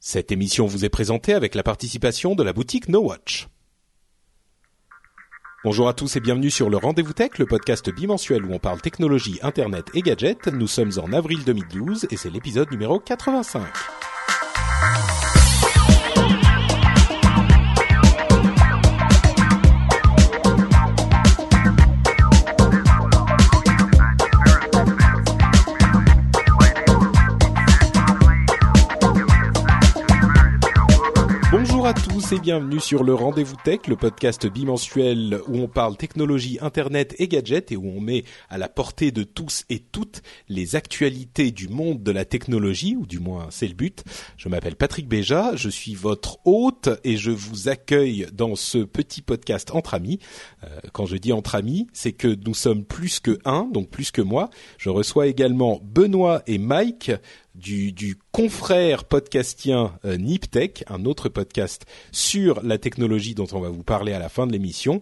Cette émission vous est présentée avec la participation de la boutique NoWatch. Bonjour à tous et bienvenue sur le Rendez-vous Tech, le podcast bimensuel où on parle technologie, internet et gadgets. Nous sommes en avril 2012 et c'est l'épisode numéro 85. Tous et bienvenue sur le Rendez-vous Tech, le podcast bimensuel où on parle technologie, internet et gadgets et où on met à la portée de tous et toutes les actualités du monde de la technologie, ou du moins c'est le but. Je m'appelle Patrick Béja, je suis votre hôte et je vous accueille dans ce petit podcast entre amis. Euh, quand je dis entre amis, c'est que nous sommes plus que un, donc plus que moi. Je reçois également Benoît et Mike du, du confrère podcastien euh, Niptech, un autre podcast sur la technologie dont on va vous parler à la fin de l'émission.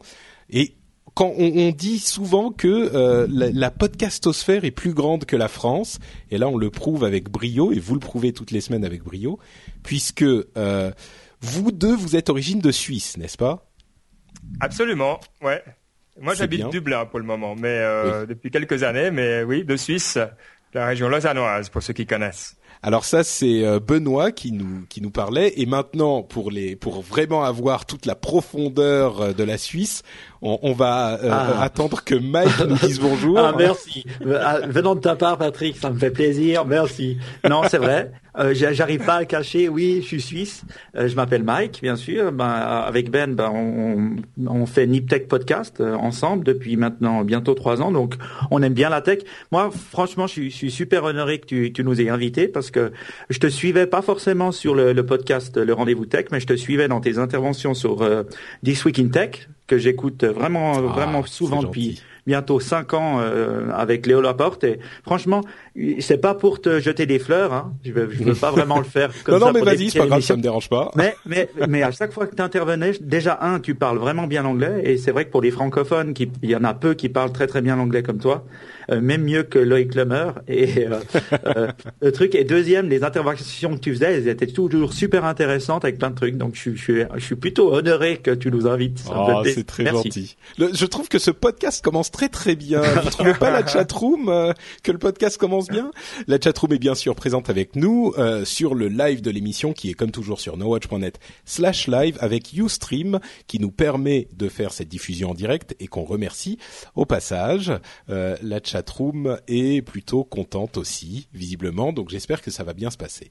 Et quand on, on, dit souvent que euh, la, la, podcastosphère est plus grande que la France, et là on le prouve avec brio, et vous le prouvez toutes les semaines avec brio, puisque euh, vous deux, vous êtes origine de Suisse, n'est-ce pas? Absolument, ouais. Moi j'habite Dublin pour le moment, mais euh, oui. depuis quelques années, mais oui, de Suisse la région lausannoise pour ceux qui connaissent. Alors ça c'est euh, Benoît qui nous qui nous parlait et maintenant pour les pour vraiment avoir toute la profondeur euh, de la Suisse, on, on va euh, ah. attendre que Mike nous dise bonjour. Ah merci. Venant de ta part Patrick, ça me fait plaisir. Merci. Non, c'est vrai. Euh, J'arrive pas à le cacher. Oui, je suis suisse. Euh, je m'appelle Mike, bien sûr. Ben, avec Ben, ben, on, on fait Niptech podcast euh, ensemble depuis maintenant bientôt trois ans. Donc, on aime bien la tech. Moi, franchement, je suis, je suis super honoré que tu, tu, nous aies invités parce que je te suivais pas forcément sur le, le podcast Le Rendez-vous Tech, mais je te suivais dans tes interventions sur euh, This Week in Tech que j'écoute vraiment, ah, vraiment souvent depuis bientôt cinq ans euh, avec Léo Laporte. Et franchement c'est pas pour te jeter des fleurs hein. je veux, je veux pas vraiment le faire comme non ça non mais vas-y c'est pas grave ça me dérange pas. Mais mais mais à chaque fois que tu intervenais déjà un tu parles vraiment bien l'anglais. Et c'est vrai que pour les francophones qui il y en a peu qui parlent très très bien l'anglais comme toi même mieux que Loïc Lemeur. Et euh, euh, le truc et deuxième les interventions que tu faisais elles étaient toujours super intéressantes avec plein de trucs. Donc je, je suis je suis plutôt honoré que tu nous invites oh, c'est très Merci. gentil. Le, je trouve que ce podcast commence très très bien. Vous trouvez pas la chatroom euh, que le podcast commence bien? La chatroom est bien sûr présente avec nous euh, sur le live de l'émission qui est comme toujours sur nowatch.net slash live avec Ustream qui nous permet de faire cette diffusion en direct et qu'on remercie au passage euh, la chatroom est plutôt contente aussi, visiblement. Donc j'espère que ça va bien se passer.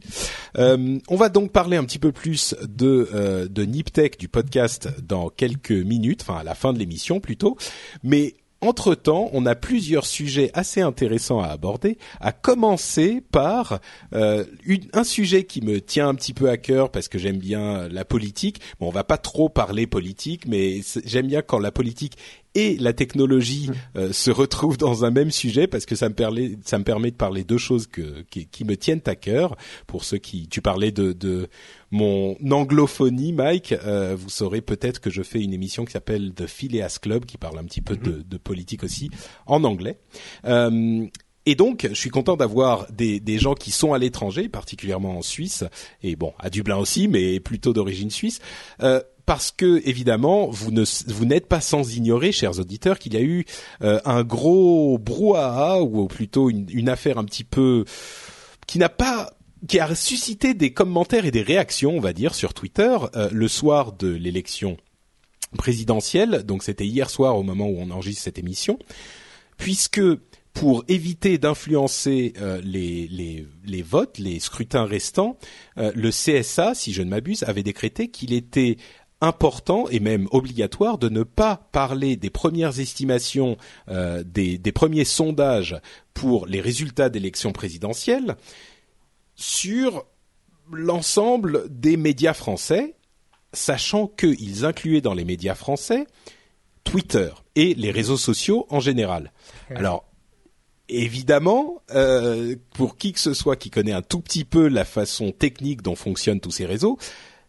Euh, on va donc parler un petit peu plus de euh, de Niptech du podcast dans quelques minutes, enfin à la fin de l'émission plutôt. Mais entre-temps, on a plusieurs sujets assez intéressants à aborder, à commencer par euh, une, un sujet qui me tient un petit peu à cœur parce que j'aime bien la politique. Bon, on va pas trop parler politique, mais j'aime bien quand la politique et la technologie euh, se retrouvent dans un même sujet parce que ça me permet ça me permet de parler deux choses que qui, qui me tiennent à cœur pour ceux qui tu parlais de, de mon anglophonie Mike euh, vous saurez peut-être que je fais une émission qui s'appelle The Phileas Club qui parle un petit peu de, de, politique aussi en anglais. Euh, et donc, je suis content d'avoir des, des gens qui sont à l'étranger, particulièrement en Suisse, et bon, à Dublin aussi, mais plutôt d'origine suisse, euh, parce que évidemment, vous ne vous n'êtes pas sans ignorer, chers auditeurs, qu'il y a eu euh, un gros brouhaha ou plutôt une, une affaire un petit peu qui n'a pas qui a suscité des commentaires et des réactions, on va dire, sur Twitter euh, le soir de l'élection présidentielle. Donc c'était hier soir au moment où on enregistre cette émission, puisque pour éviter d'influencer euh, les, les, les, votes, les scrutins restants, euh, le CSA, si je ne m'abuse, avait décrété qu'il était important et même obligatoire de ne pas parler des premières estimations, euh, des, des, premiers sondages pour les résultats d'élections présidentielles sur l'ensemble des médias français, sachant qu'ils incluaient dans les médias français Twitter et les réseaux sociaux en général. Alors, évidemment, euh, pour qui que ce soit qui connaît un tout petit peu la façon technique dont fonctionnent tous ces réseaux,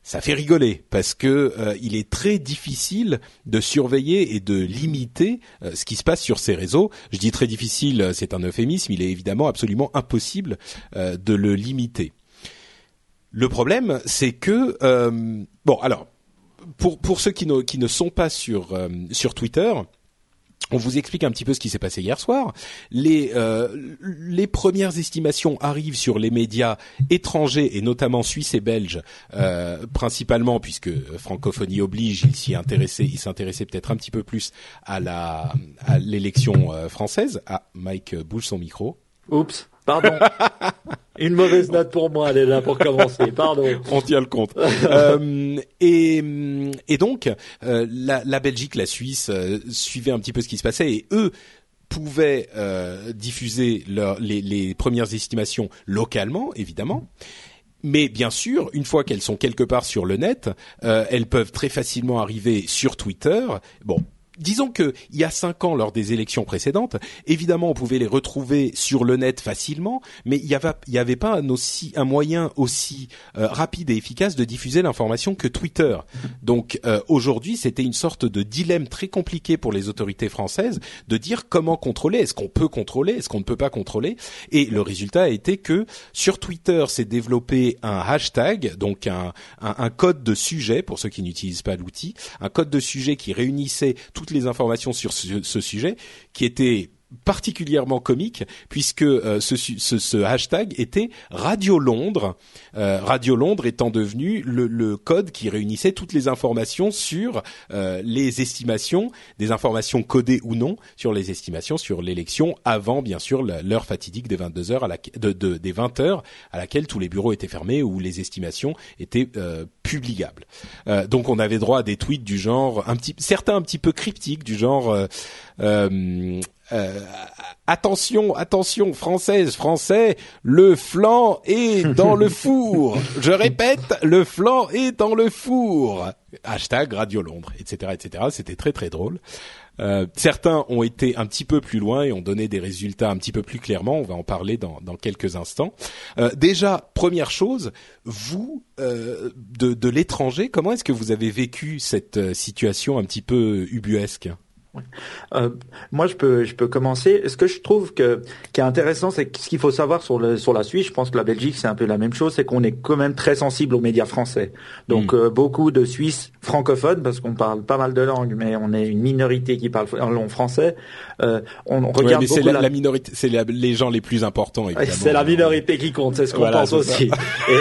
ça fait rigoler parce que euh, il est très difficile de surveiller et de limiter euh, ce qui se passe sur ces réseaux. Je dis très difficile, c'est un euphémisme. Il est évidemment absolument impossible de le limiter. Le problème, c'est que bon, alors pour pour ceux qui ne qui ne sont pas sur sur Twitter, on vous explique un petit peu ce qui s'est passé hier soir. Les, euh, les premières estimations arrivent sur les médias étrangers et notamment suisses et belges, euh, principalement puisque francophonie oblige, il s'y intéressait, il s'intéressait peut-être un petit peu plus à la à l'élection euh, française. Ah, Mike bouge son micro. Oups. Pardon. Une mauvaise note pour moi, elle pour commencer. Pardon. On tient le compte. euh, et, et donc, euh, la, la, Belgique, la Suisse euh, suivaient un petit peu ce qui se passait et eux pouvaient euh, diffuser leur, les, les, premières estimations localement, évidemment. Mais bien sûr, une fois qu'elles sont quelque part sur le net, elles peuvent très facilement arriver sur Twitter. Bon, disons que il y a cinq ans, lors des élections précédentes, évidemment, on pouvait les retrouver sur le net facilement, mais il y avait pas un, aussi, un moyen aussi euh, rapide et efficace de diffuser l'information que Twitter. Donc euh, aujourd'hui, c'était une sorte de dilemme très compliqué pour les autorités françaises de dire comment contrôler. Est-ce qu'on peut contrôler? Est-ce qu'on ne peut pas contrôler? Et le résultat a été que sur Twitter, s'est développé un hashtag, donc un, un, un code de sujet pour ceux qui n'utilisent pas l'outil, un code de sujet qui réunissait toutes les informations sur ce, sujet, qui était particulièrement comique puisque euh, ce, hashtag était Radio Londres, euh, Radio Londres étant devenu le, le, code qui réunissait toutes les informations sur euh, les estimations, des informations codées ou non sur les estimations sur l'élection avant bien sûr l'heure fatidique des 22 heures à la, de, de, des 20 heures à laquelle tous les bureaux étaient fermés ou les estimations étaient publiables. donc on avait droit à des tweets du genre un petit certains un petit peu cryptiques du genre euh, euh, attention, attention, française, français, le flanc est dans le four. Je répète, le flanc est dans le four. Hashtag Radio Londres, etc., etc. C'était très très drôle. Euh, certains ont été un petit peu plus loin et ont donné des résultats un petit peu plus clairement. On va en parler dans, dans quelques instants. Euh, déjà, première chose, vous euh, de, de l'étranger, comment est-ce que vous avez vécu cette situation un petit peu ubuesque? Euh, moi, je peux, je peux commencer. Ce que je trouve que qui est intéressant, c'est ce qu'il faut savoir sur le sur la Suisse. Je pense que la Belgique, c'est un peu la même chose, c'est qu'on est quand même très sensible aux médias français. Donc, mm. euh, beaucoup de Suisses francophones, parce qu'on parle pas mal de langues, mais on est une minorité qui parle en français. Euh, on, on, regarde c'est la, minorité, c'est les gens les plus importants. C'est la minorité qui compte, c'est ce qu'on pense aussi. Et,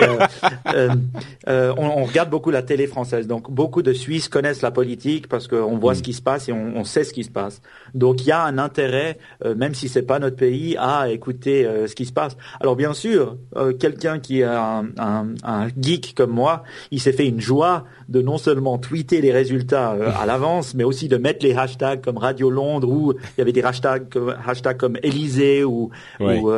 on, on, regarde beaucoup la télé française, donc beaucoup de Suisses connaissent la politique parce qu'on voit mm. ce qui se passe et on, on sait ce qui se passe. Donc il y a un intérêt, euh, même si c'est pas notre pays, à écouter euh, ce qui se passe. Alors bien sûr, euh, quelqu'un qui est un, geek comme moi, il s'est fait une joie de non seulement tweeter les résultats à l'avance, mais aussi de mettre les hashtags comme Radio Londres ou il y avait des hashtags comme, hashtags comme Élysée ou, ou,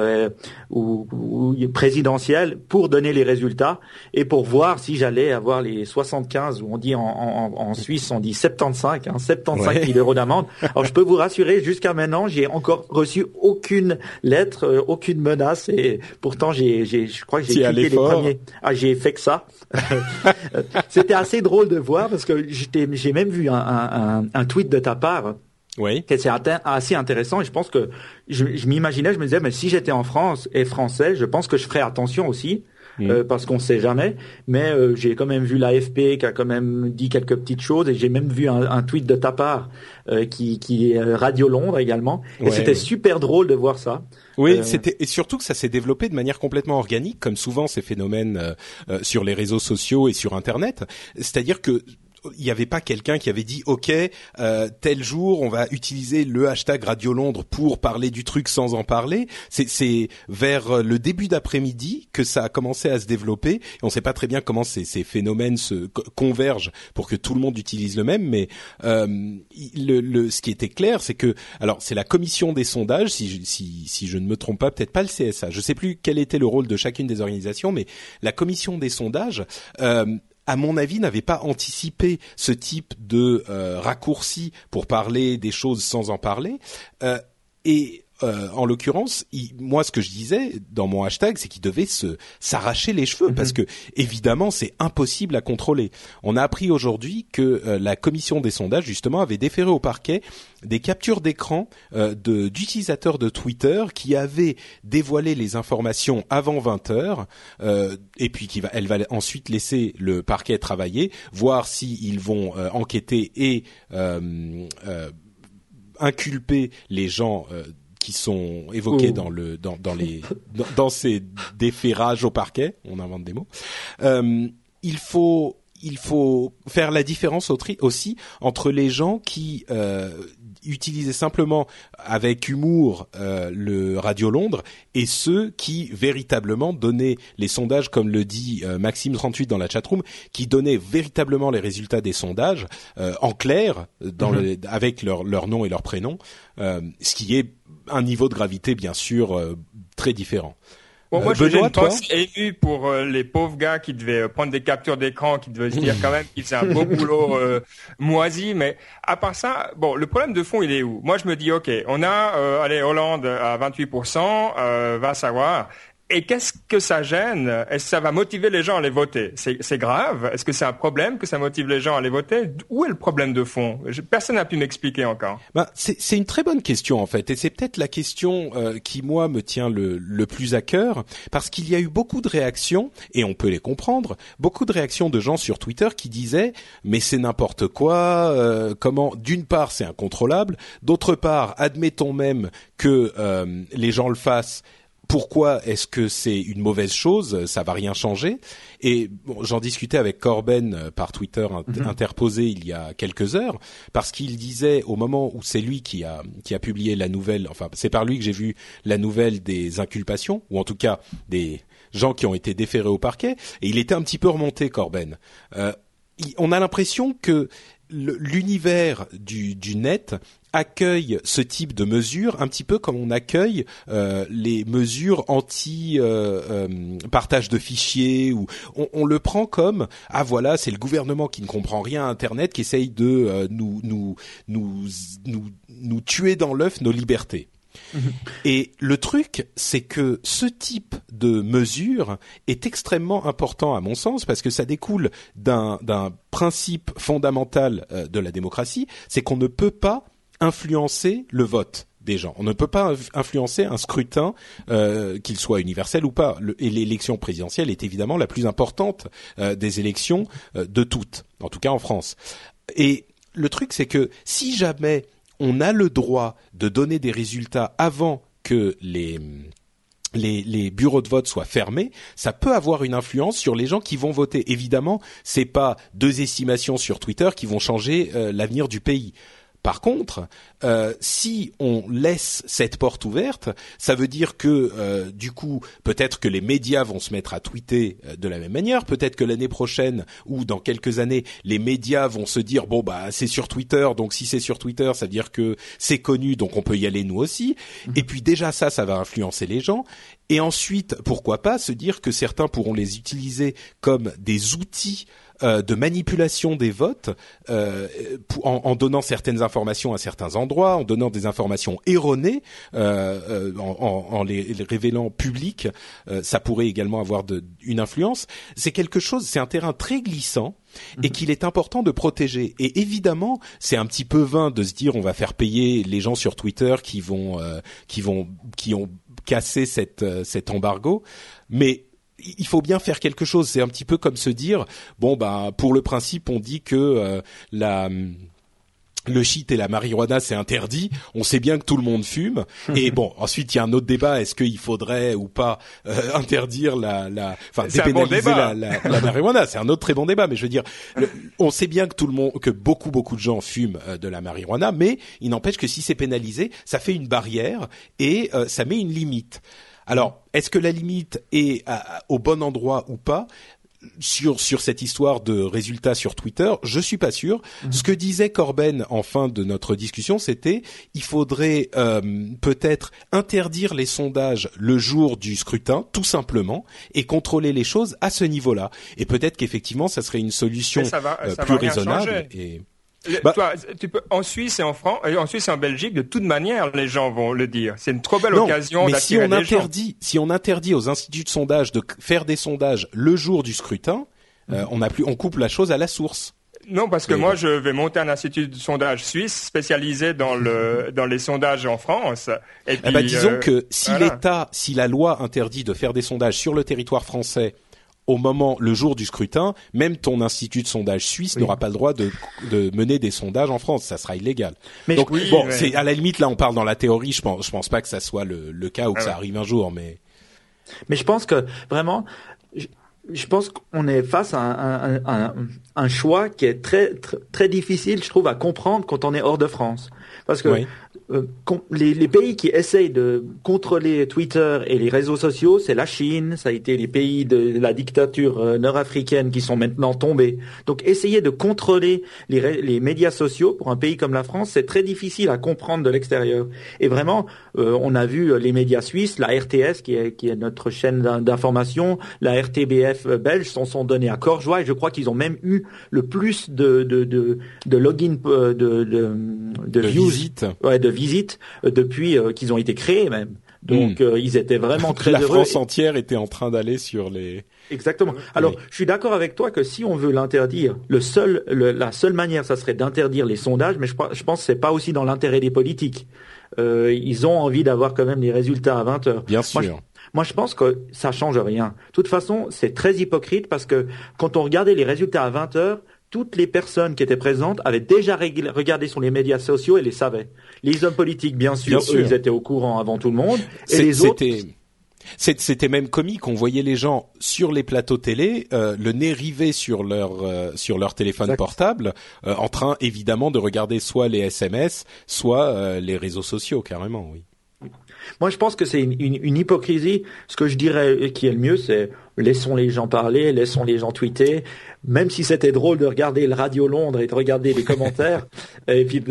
ou, ou, présidentiel pour donner les résultats et pour voir si j'allais avoir les 75 ou on dit en, en, en Suisse on dit 75 hein, 75 000 euros d'amende alors je peux vous rassurer, jusqu'à maintenant, j'ai encore reçu aucune lettre, euh, aucune menace, et pourtant j'ai, j'ai je crois que j'ai cliqué les premiers. Ah, j'ai fait que ça. C'était assez drôle de voir parce que j'ai même vu un, un, un tweet de ta part Oui. C'est assez intéressant et je pense que je, je m'imaginais, je me disais, mais si j'étais en France et français, je pense que je ferais attention aussi Euh, parce qu'on sait jamais. Mais euh, j'ai quand même vu l'AFP qui a quand même dit quelques petites choses et j'ai même vu un, un, tweet de ta part euh, qui, qui est Radio Londres également. Et c'était super drôle de voir ça. Oui, c'était et surtout que ça s'est développé de manière complètement organique, comme souvent ces phénomènes sur les réseaux sociaux et sur Internet. C'est-à-dire que il n'y avait pas quelqu'un qui avait dit OK euh, tel jour on va utiliser le hashtag Radio Londres pour parler du truc sans en parler. C'est vers le début d'après-midi que ça a commencé à se développer. on ne sait pas très bien comment ces, ces, phénomènes se convergent pour que tout le monde utilise le même. Mais euh, le, le, ce qui était clair, c'est que alors c'est la commission des sondages, si je, si, si je ne me trompe pas, peut-être pas le CSA. Je ne sais plus quel était le rôle de chacune des organisations, mais la commission des sondages euh, à mon avis, n'avait pas anticipé ce type de euh, raccourci pour parler des choses sans en parler. Euh, euh, en l'occurrence, moi, ce que je disais dans mon hashtag, c'est qu'il devait se s'arracher les cheveux parce mhm. que évidemment, c'est impossible à contrôler. On a appris aujourd'hui que euh, la commission des sondages justement avait déféré au parquet des captures d'écran euh, de d'utilisateurs de Twitter qui avaient dévoilé les informations avant 20 heures et puis qui va, elle va ensuite laisser le parquet travailler, voir s'ils vont enquêter et inculper les gens qui sont évoqués oh. dans le dans, dans les dans, ces déferrages au parquet. On invente des mots. Euh, il faut il faut faire la différence aussi entre les gens qui euh, utiliser simplement avec humour euh, le Radio Londres et ceux qui véritablement donnaient les sondages, comme le dit euh, Maxime 38 dans la chatroom, qui donnaient véritablement les résultats des sondages en clair, dans mhm. le, avec leur, leur nom et leur prénom, ce qui est un niveau de gravité bien sûr très différent. Bon, moi, je une émue pour euh, les pauvres gars qui devaient euh, prendre des captures d'écran, qui devaient se dire quand même qu'ils faisaient un beau boulot euh, moisi. Mais à part ça, bon, le problème de fond, il est où? Moi, je me dis, ok, on a, allez, Hollande à 28%, va savoir. Et qu'est-ce que ça gêne? Est-ce que ça va motiver les gens à les voter? C'est grave. Est-ce que c'est un problème que ça motive les gens à les voter? Où est le problème de fond? Personne n'a pu m'expliquer encore. Ben, c'est une très bonne question en fait, et c'est peut-être la question euh, qui moi me tient le, le plus à cœur, parce qu'il y a eu beaucoup de réactions, et on peut les comprendre, beaucoup de réactions de gens sur Twitter qui disaient mais c'est n'importe quoi, euh, comment D'une part c'est incontrôlable, d'autre part admettons même que euh, les gens le fassent pourquoi est-ce que c'est une mauvaise chose Ça va rien changer. Et bon, j'en discutais avec Corben euh, par Twitter mhm. interposé il y a quelques heures, parce qu'il disait au moment où c'est lui qui a qui a publié la nouvelle, enfin c'est par lui que j'ai vu la nouvelle des inculpations, ou en tout cas des gens qui ont été déférés au parquet, et il était un petit peu remonté Corben. Euh, on a l'impression que l'univers du, net accueille ce type de mesures un petit peu comme on accueille euh, les mesures anti euh, euh, partage de fichiers ou on, on, le prend comme ah voilà c'est le gouvernement qui ne comprend rien à internet qui essaye de nous, nous nous nous nous tuer dans l'œuf nos libertés Et le truc, c'est que ce type de mesure est extrêmement important à mon sens parce que ça découle d'un principe fondamental de la démocratie, c'est qu'on ne peut pas influencer le vote des gens. On ne peut pas influencer un scrutin, euh, qu'il soit universel ou pas. et l'élection présidentielle est évidemment la plus importante euh, des élections euh, de toutes, en tout cas en France. Et le truc, c'est que si jamais on a le droit de donner des résultats avant que les bureaux de vote soient fermés, ça peut avoir une influence sur les gens qui vont voter. Évidemment, c'est pas deux estimations sur Twitter qui vont changer l'avenir du pays. Par contre, euh, si on laisse cette porte ouverte, ça veut dire que euh, du coup, peut-être que les médias vont se mettre à tweeter euh, de la même manière. Peut-être que l'année prochaine ou dans quelques années, les médias vont se dire bon bah c'est sur Twitter, donc si c'est sur Twitter, ça veut dire que c'est connu, donc on peut y aller nous aussi. Mhm. Et puis déjà ça, ça va influencer les gens. Et ensuite, pourquoi pas se dire que certains pourront les utiliser comme des outils euh, de manipulation des votes euh, en, donnant certaines informations à certains endroits, en donnant des informations erronées, euh, en, les, révélant publiques, ça pourrait également avoir de, une influence. C'est quelque chose, c'est un terrain très glissant et qu'il est important de protéger. Et évidemment, c'est un petit peu vain de se dire on va faire payer les gens sur Twitter qui vont euh, qui vont qui ont cassé cette, euh, cet embargo, mais il faut bien faire quelque chose. C'est un petit peu comme se dire bon bah pour le principe on dit que euh, la le shit et la marijuana c'est interdit. On sait bien que tout le monde fume. Et bon, ensuite il y a un autre débat. Est-ce qu'il faudrait ou pas euh, interdire la, la, enfin dépénaliser la, la, la, marijuana? C'est un autre très bon débat. Mais je veux dire, on sait bien que tout le monde, que beaucoup beaucoup de gens fument euh, de la marijuana, mais il n'empêche que si c'est pénalisé, ça fait une barrière et euh, ça met une limite. Alors, est-ce que la limite est au bon endroit ou pas sur sur cette histoire de résultats sur Twitter, je suis pas sûr. Mhm. Ce que disait Corben en fin de notre discussion, c'était il faudrait euh, peut-être interdire les sondages le jour du scrutin, tout simplement, et contrôler les choses à ce niveau-là. Et peut-être qu'effectivement, ça serait une solution euh, plus raisonnable. Et bah, toi, tu peux en Suisse et en France, et en Suisse et en Belgique, de toute manière, les gens vont le dire. C'est une trop belle occasion mais si on interdit, si on interdit aux instituts de sondage de faire des sondages le jour du scrutin, euh, on a plus, on coupe la chose à la source. Non, parce que moi, je vais monter un institut de sondage suisse spécialisé dans le dans les sondages en France. Et eh ben, puis, disons euh, que si l'État, si la loi interdit de faire des sondages sur le territoire français au moment, le jour du scrutin, même ton institut de sondage suisse n'aura pas le droit de, de, mener des sondages en France. Ça sera illégal. Mais Donc bon, c'est à la limite là, on parle dans la théorie. Je pense, je pense pas que ça soit le, le cas ou que ah ça arrive un jour, mais. Mais je pense que vraiment, je, pense qu'on est face à un, un, un, un, choix qui est très, très, très difficile, je trouve, à comprendre quand on est hors de France, parce que euh, les, les, pays qui essayent de contrôler Twitter et les réseaux sociaux, c'est la Chine, ça a été les pays de la dictature euh, nord-africaine qui sont maintenant tombés. Donc essayer de contrôler les, les, médias sociaux pour un pays comme la France, c'est très difficile à comprendre de l'extérieur. Et vraiment, euh, on a vu les médias suisses, la RTS qui est, qui est notre chaîne d'information, la RTBF belge s'en sont donnés à corps joie et je crois qu'ils ont même eu le plus de, de, de, de login, de, de, de, de visite. Ouais, de visite euh, depuis euh, qu'ils ont été créés même. Donc hmm. euh, ils étaient vraiment très la heureux. La France entière était en train d'aller sur les. Exactement. Alors je suis d'accord avec toi que si on veut l'interdire, le seul, la seule manière, ça serait d'interdire les sondages, mais je, je pense que c'est pas aussi dans l'intérêt des politiques. Euh, ils ont envie d'avoir quand même les résultats à 20 heures. Bien sûr. Moi, je, moi, je pense que ça change rien. De toute façon, c'est très hypocrite parce que quand on regardait les résultats à 20 heures, toutes les personnes qui étaient présentes avaient déjà regardé sur les médias sociaux et les savaient. Les hommes politiques, bien sûr, ils étaient au courant avant tout le monde. Et les autres... C'était même comique. On voyait les gens sur les plateaux télé, euh, le nez rivé sur leur euh, sur leur téléphone portable, euh, en train évidemment de regarder soit les SMS, soit les réseaux sociaux, carrément, oui. Moi, je pense que c'est une, une, une, hypocrisie. Ce que je dirais qui est le mieux, c'est laissons les gens parler, laissons les gens tweeter. Même si c'était drôle de regarder le Radio Londres et de regarder les commentaires, et puis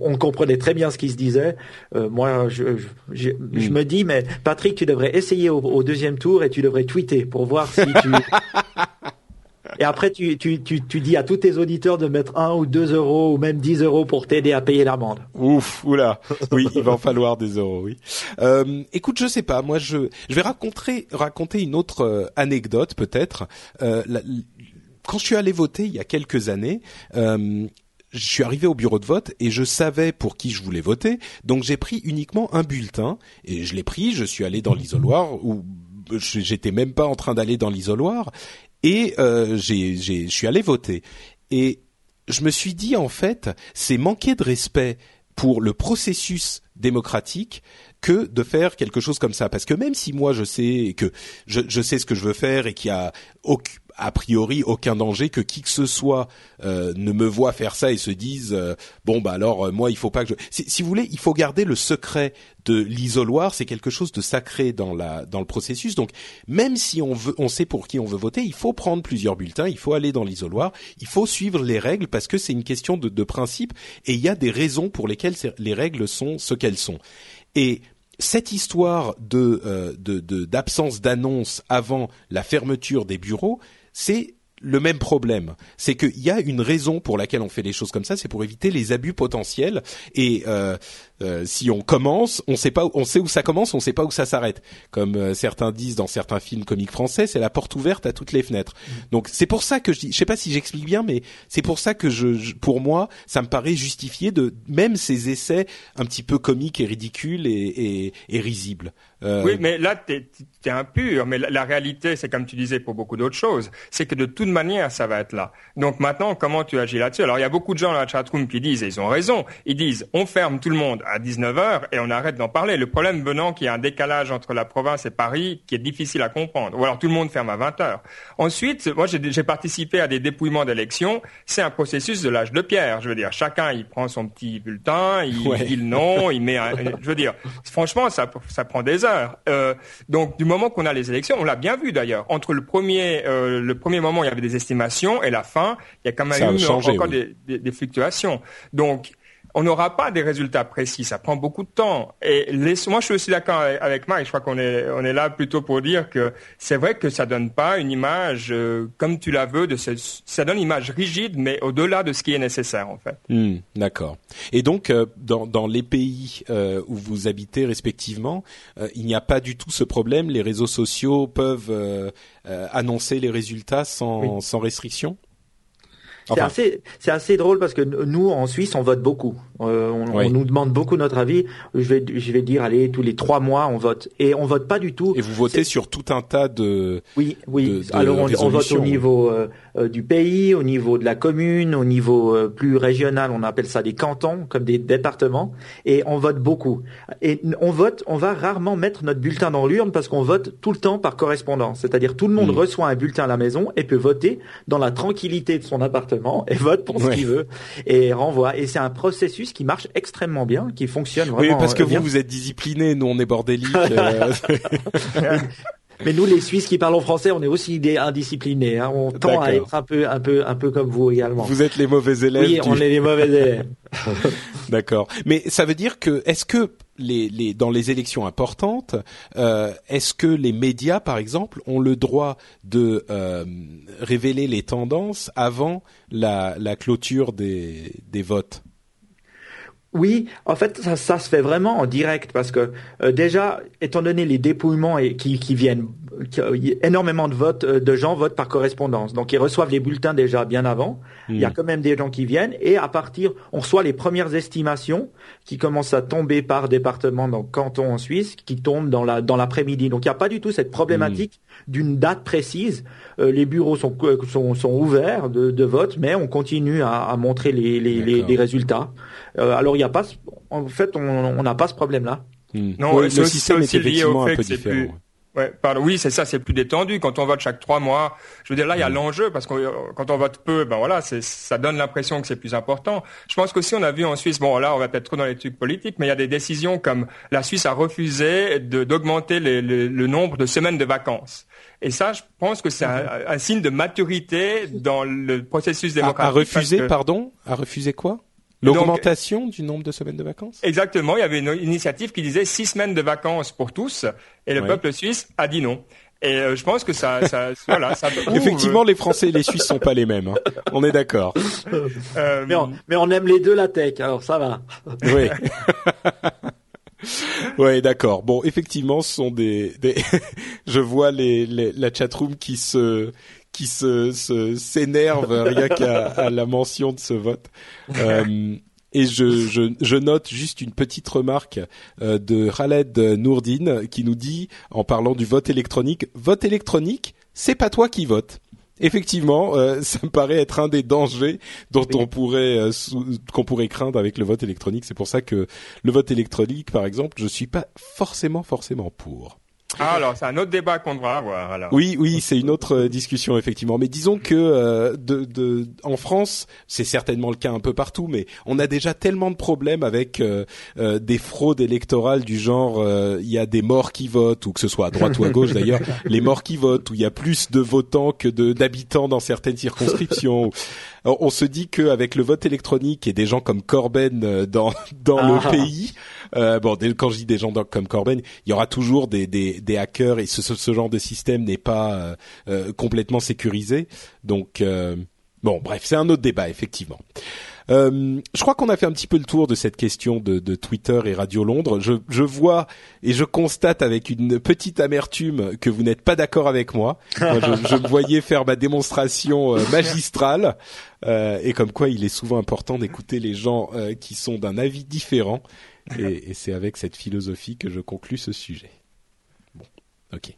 on comprenait très bien ce qui se disait. Euh, moi, je, je, je, mm. me dis, mais Patrick, tu devrais essayer au, au, deuxième tour et tu devrais tweeter pour voir si tu Et après, tu, tu, tu, tu, dis à tous tes auditeurs de mettre un ou deux euros ou même 10 euros pour t'aider à payer l'amende. Ouf, oula. Oui, il va en falloir des euros, oui. Euh, écoute, je sais pas. Moi, je, je vais raconter, raconter une autre euh, anecdote, peut-être. Euh, quand je suis allé voter il y a quelques années, euh, je suis arrivé au bureau de vote et je savais pour qui je voulais voter, donc j'ai pris uniquement un bulletin et je l'ai pris. Je suis allé dans l'isoloir où j'étais même pas en train d'aller dans l'isoloir et euh, je suis allé voter. Et je me suis dit en fait, c'est manquer de respect pour le processus démocratique que de faire quelque chose comme ça. Parce que même si moi je sais que je, je sais ce que je veux faire et qu'il y a aucun a priori aucun danger que qui que ce soit euh, ne me voit faire ça et se dise euh, bon bah alors euh, moi il faut pas que je... si, vous voulez il faut garder le secret de l'isoloir c'est quelque chose de sacré dans la dans le processus. Donc même si on veut on sait pour qui on veut voter il faut prendre plusieurs bulletins il faut aller dans l'isoloir il faut suivre les règles parce que c'est une question de, de principe et il y a des raisons pour lesquelles les règles sont ce qu'elles sont. Et cette histoire de d'absence d'annonce avant la fermeture des bureaux, c'est le même problème. C'est qu'il y a une raison pour laquelle on fait les choses comme ça, c'est pour éviter les abus potentiels. Et euh, euh, si on commence, on sait pas, on sait où ça commence, on sait pas où ça s'arrête. Comme euh, certains disent dans certains films comiques français, c'est la porte ouverte à toutes les fenêtres. Mm. Donc c'est pour ça que je dis, je sais pas si j'explique bien, mais c'est pour ça que je, pour moi, ça me paraît justifié de même ces essais un petit peu comiques et ridicules et, et, et risibles. Euh, oui, mais là, tu es, impur. Mais la, réalité, c'est comme tu disais pour beaucoup d'autres choses, c'est que de toute manière, ça va être là. Donc maintenant, comment tu agis là-dessus? Alors, il y a beaucoup de gens dans la chatroom qui disent, et ils ont raison, ils disent, on ferme tout le monde à 19h et on arrête d'en parler. Le problème venant qu'il y a un décalage entre la province et Paris qui est difficile à comprendre. Ou alors tout le monde ferme à 20h. Ensuite, moi, j'ai participé à des dépouillements d'élections. C'est un processus de l'âge de pierre. Je veux dire, chacun, il prend son petit bulletin, il dit le nom, il met un... Je veux dire, franchement, ça, ça prend des heures. Euh, donc du moment qu'on a les élections, on l'a bien vu d'ailleurs. Entre le premier, euh, le premier moment, il y avait des estimations et la fin, il y a quand même eu encore des, des, fluctuations. Donc on n'aura pas des résultats précis. Ça prend beaucoup de temps. Et moi, je suis aussi d'accord avec Mike. Je crois qu'on est, on est là plutôt pour dire que c'est vrai que ça donne pas une image euh, comme tu la veux. De ça donne une image rigide, mais au-delà de ce qui est nécessaire, en fait. Hmm, d'accord. Et donc, euh, dans, dans, les pays euh, où vous habitez respectivement, il n'y a pas du tout ce problème. Les réseaux sociaux peuvent annoncer les résultats sans, sans restriction? C'est assez, c'est assez drôle parce que nous en Suisse on vote beaucoup. Euh, on, nous demande beaucoup notre avis. Je vais, je vais dire, allez, tous les trois mois on vote et on vote pas du tout. Et vous votez sur tout un tas de. Oui, oui. Alors on, vote au niveau euh, euh, du pays, au niveau de la commune, au niveau euh, plus régional, on appelle ça des cantons, comme des départements, et on vote beaucoup. Et on vote, on va rarement mettre notre bulletin dans l'urne parce qu'on vote tout le temps par correspondance. C'est-à-dire tout le monde mmh. reçoit un bulletin à la maison et peut voter dans la tranquillité de son appartement et vote pour ce qu'il veut et renvoie. Et c'est un processus qui marche extrêmement bien, qui fonctionne vraiment. Oui, parce que vous, vous êtes discipliné, nous on est bordélique. Euh. Mais nous, les Suisses qui parlent français, on est aussi des indisciplinés. Hein. On tend à être un peu, un peu, un peu comme vous également. Vous êtes les mauvais élèves. Oui, on est les mauvais élèves. D'accord. Mais ça veut dire que, est-ce que les, les, dans les élections importantes, euh, est-ce que les médias, par exemple, ont le droit de euh, révéler les tendances avant la, la clôture des, des votes? Oui, en fait, ça, ça, se fait vraiment en direct parce que euh, déjà, étant donné les dépouillements et, qui, qui viennent, énormément de votes, euh, de gens votent par correspondance. Donc, ils reçoivent les bulletins déjà bien avant. Il y a hmm. quand même des gens qui viennent et à partir, on reçoit les premières estimations qui commencent à tomber par département, donc canton en Suisse, qui tombent dans la dans l'après-midi. Donc, il n'y a pas du tout cette problématique hmm. d'une date précise. Euh, les bureaux sont, sont, sont ouverts de, de, vote, mais on continue à, à montrer les, les, les, les résultats. alors, il y a pas, en fait, on n'a pas ce problème-là. Hmm. Non, le système est effectivement un peu différent. Ouais, pardon, oui, c'est ça, c'est plus détendu. Quand on vote chaque trois mois, je veux dire, là, il y a hmm. l'enjeu parce que quand on vote peu, ben voilà, ça donne l'impression que c'est plus important. Je pense qu'aussi, on a vu en Suisse, bon, là, on va peut-être trop dans les trucs politiques, mais il y a des décisions comme la Suisse a refusé d'augmenter le nombre de semaines de vacances. Et ça, je pense que c'est un, signe de maturité dans le processus démocratique. À, refuser, pardon, à refuser quoi? L'augmentation du nombre de semaines de vacances Exactement. Il y avait une initiative qui disait six semaines de vacances pour tous, et le peuple suisse a dit non. Et euh, je pense que ça, ça voilà, ça Effectivement, les Français et les Suisses sont pas les mêmes. Hein. On est d'accord. Euh, mais, on, mais, on, aime les deux la tech, alors ça va. Oui. ouais, d'accord. Bon, effectivement, ce sont des, des... je vois les, les la chatroom qui se qui se s'énerve rien qu'à la mention de ce vote. Euh, et je, je, je, note juste une petite remarque euh, de Khaled Nourdine qui nous dit, en parlant du vote électronique, vote électronique, c'est pas toi qui votes. Effectivement, euh, ça me paraît être un des dangers dont on pourrait euh, qu'on pourrait craindre avec le vote électronique. C'est pour ça que le vote électronique, par exemple, je suis pas forcément forcément pour. Ah, alors c'est un autre débat qu'on devra avoir. Alors. Oui, oui, c'est une autre euh, discussion effectivement. Mais disons que euh, de, de, en France, c'est certainement le cas un peu partout, mais on a déjà tellement de problèmes avec euh, des fraudes électorales du genre il y a des morts qui votent ou que ce soit à droite ou à gauche d'ailleurs, les morts qui votent où il y a plus de votants que de d'habitants dans certaines circonscriptions. On se dit qu'avec le vote électronique et des gens comme Corben dans dans le ah. pays, euh, bon, quand je dis des gens comme Corben, il y aura toujours des, des, des hackers et ce, ce, genre de système n'est pas complètement sécurisé. Donc bon, bref, c'est un autre débat effectivement. Euh, je crois qu'on a fait un petit peu le tour de cette question de, de Twitter et Radio Londres. Je, je, vois et je constate avec une petite amertume que vous n'êtes pas d'accord avec moi. moi je, je, me voyais faire ma démonstration euh, magistrale euh, et comme quoi il est souvent important d'écouter les gens euh, qui sont d'un avis différent. Et, et c'est avec cette philosophie que je conclus ce sujet. Bon, ok.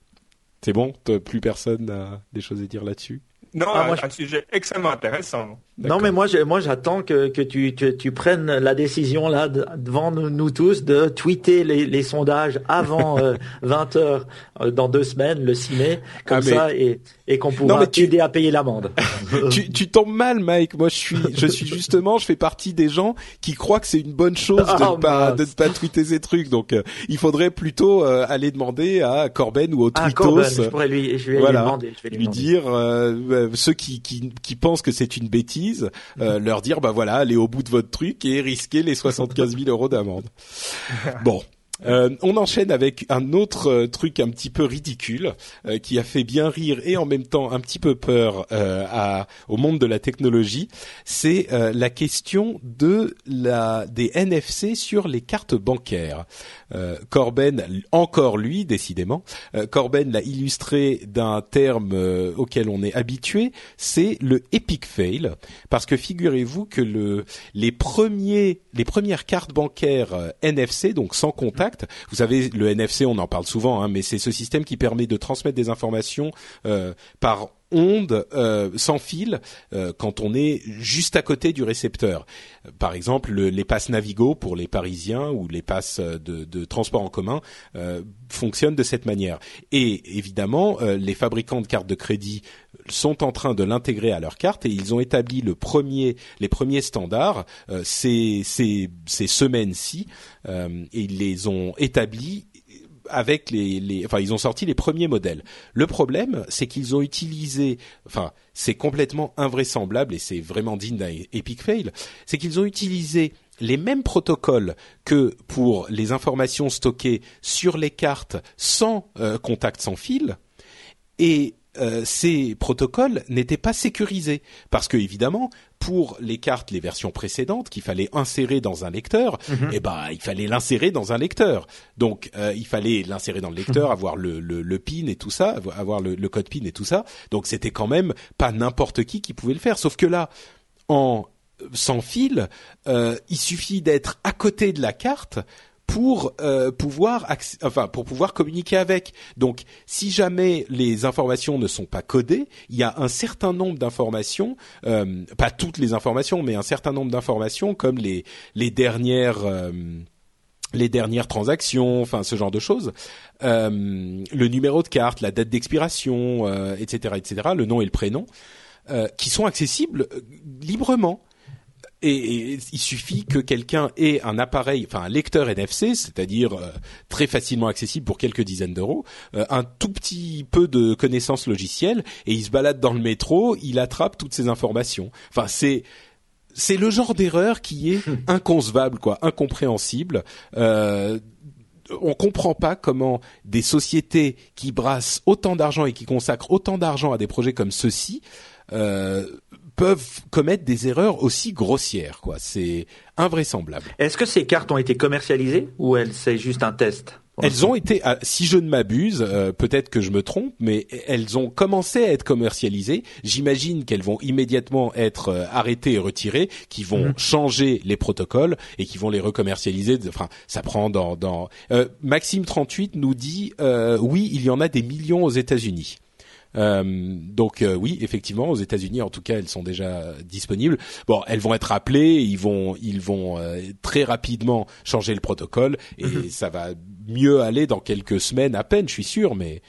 C'est bon, plus personne n'a des choses à dire là-dessus? Non, ah, un, un, sujet extrêmement intéressant. Non, mais moi, moi, j'attends que, que tu, tu, tu, prennes la décision là devant nous, tous de tweeter les, les sondages avant 20 euh, heures euh, dans deux semaines, le 6 mai, comme ah, ça, et, et qu'on pourra t'aider à payer l'amende. tu, tu tombes mal, Mike. Moi, je suis, je suis justement, je fais partie des gens qui croient que c'est une bonne chose de oh, ne pas, de pas tweeter ces trucs. Donc, euh, il faudrait plutôt aller demander à Corben ou au ah, Twittos. je pourrais lui, je vais lui demander, je vais lui, lui dire ceux qui, qui, qui pensent que c'est une bêtise euh, leur dire bah voilà, allez au bout de votre truc et risquez les 75 000 euros d'amende. Bon, euh, on enchaîne avec un autre euh, truc un petit peu ridicule euh, qui a fait bien rire et en même temps un petit peu peur à, au monde de la technologie. C'est la question de la des NFC sur les cartes bancaires. Corben, encore lui, décidément, Corben l'a illustré d'un terme auquel on est habitué, c'est le epic fail, parce que figurez-vous que le les premiers les premières cartes bancaires NFC, donc sans contact vous savez, le NFC, on en parle souvent, hein, mais c'est ce système qui permet de transmettre des informations euh, par onde euh, sans fil euh, quand on est juste à côté du récepteur. Par exemple, les passes Navigo pour les Parisiens ou les passes de, transport en commun fonctionnent de cette manière. Et évidemment, les fabricants de cartes de crédit sont en train de l'intégrer à leur carte et ils ont établi le premier, les premiers standards ces, ces, ces semaines-ci et ils les ont établis avec les, les, enfin ils ont sorti les premiers modèles. Le problème, c'est qu'ils ont utilisé, enfin c'est complètement invraisemblable et c'est vraiment digne d'un epic fail, c'est qu'ils ont utilisé les mêmes protocoles que pour les informations stockées sur les cartes sans euh, contact sans fil et euh, ces protocoles n'étaient pas sécurisés parce que évidemment pour les cartes les versions précédentes qu'il fallait insérer dans un lecteur mhm. eh ben il fallait l'insérer dans un lecteur donc euh, il fallait l'insérer dans le lecteur mhm. avoir le, le, le, pin et tout ça avoir le, le code pin et tout ça donc c'était quand même pas n'importe qui qui pouvait le faire sauf que là en sans fil, euh, il suffit d'être à côté de la carte pour euh, pouvoir enfin pour pouvoir communiquer avec. Donc si jamais les informations ne sont pas codées, il y a un certain nombre d'informations, euh, pas toutes les informations, mais un certain nombre d'informations comme les les dernières euh, les dernières transactions, enfin ce genre de choses, le numéro de carte, la date d'expiration, etc., etc., le nom et le prénom, qui sont accessibles librement. Et, il suffit que quelqu'un ait un appareil, enfin un lecteur NFC, c'est-à-dire euh, très facilement accessible pour quelques dizaines d'euros, euh, un tout petit peu de connaissances logicielles, et il se balade dans le métro, il attrape toutes ces informations. Enfin, c'est c'est le genre d'erreur qui est inconcevable, quoi, incompréhensible. Euh, on comprend pas comment des sociétés qui brassent autant d'argent et qui consacrent autant d'argent à des projets comme ceux-ci euh, peuvent commettre des erreurs aussi grossières. Quoi, c'est invraisemblable. Est-ce que ces cartes ont été commercialisées ou c'est juste un test elles ont été, ah, si je ne m'abuse, euh, peut-être que je me trompe, mais elles ont commencé à être commercialisées. J'imagine qu'elles vont immédiatement être euh, arrêtées et retirées, qui vont mhm. changer les protocoles et qui vont les recommercialiser. Enfin, ça prend dans. dans... Euh, Maxime 38 nous dit oui, il y en a des millions aux États-Unis. Euh, donc euh, oui, effectivement, aux États-Unis, en tout cas, elles sont déjà disponibles. Bon, elles vont être appelées, ils vont, ils vont euh, très rapidement changer le protocole et mhm. ça va mieux aller dans quelques semaines à peine, je suis sûr, mais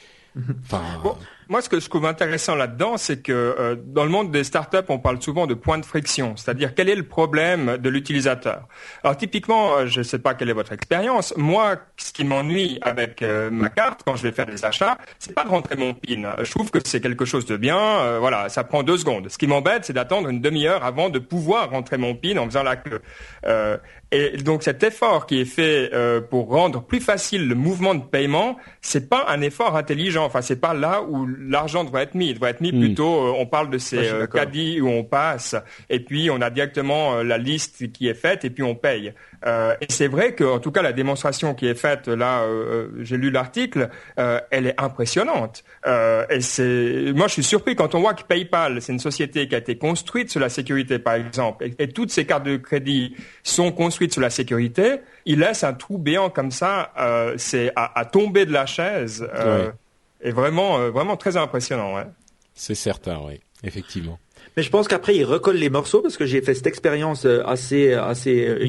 Enfin, moi, ce que je trouve intéressant là-dedans, c'est que euh, dans le monde des startups, on parle souvent de point de friction, c'est-à-dire quel est le problème de l'utilisateur. Alors typiquement, euh, je ne sais pas quelle est votre expérience. Moi, ce qui m'ennuie avec euh, ma carte quand je vais faire des achats, c'est pas de rentrer mon PIN. Je trouve que c'est quelque chose de bien. voilà, ça prend deux secondes. Ce qui m'embête, c'est d'attendre une demi-heure avant de pouvoir rentrer mon PIN en faisant la queue. et donc cet effort qui est fait pour rendre plus facile le mouvement de paiement, c'est pas un effort intelligent. Enfin, c'est pas là où l'argent devrait être mis. Il devrait être mis hmm. plutôt, euh, on parle de ces euh, caddies où on passe, et puis on a directement euh, la liste qui est faite, et puis on paye. et c'est vrai que, en tout cas, la démonstration qui est faite là, j'ai lu l'article, elle est impressionnante. et c'est, moi, je suis surpris quand on voit que PayPal, c'est une société qui a été construite sur la sécurité, par exemple, et, toutes ces cartes de crédit sont construites sur la sécurité. Il laisse un trou béant comme ça, c'est à, tomber de la chaise est vraiment, euh, vraiment très impressionnant. Ouais. C'est certain, oui, effectivement. Mais je pense qu'après il recolle les morceaux parce que j'ai fait cette expérience euh, assez assez euh,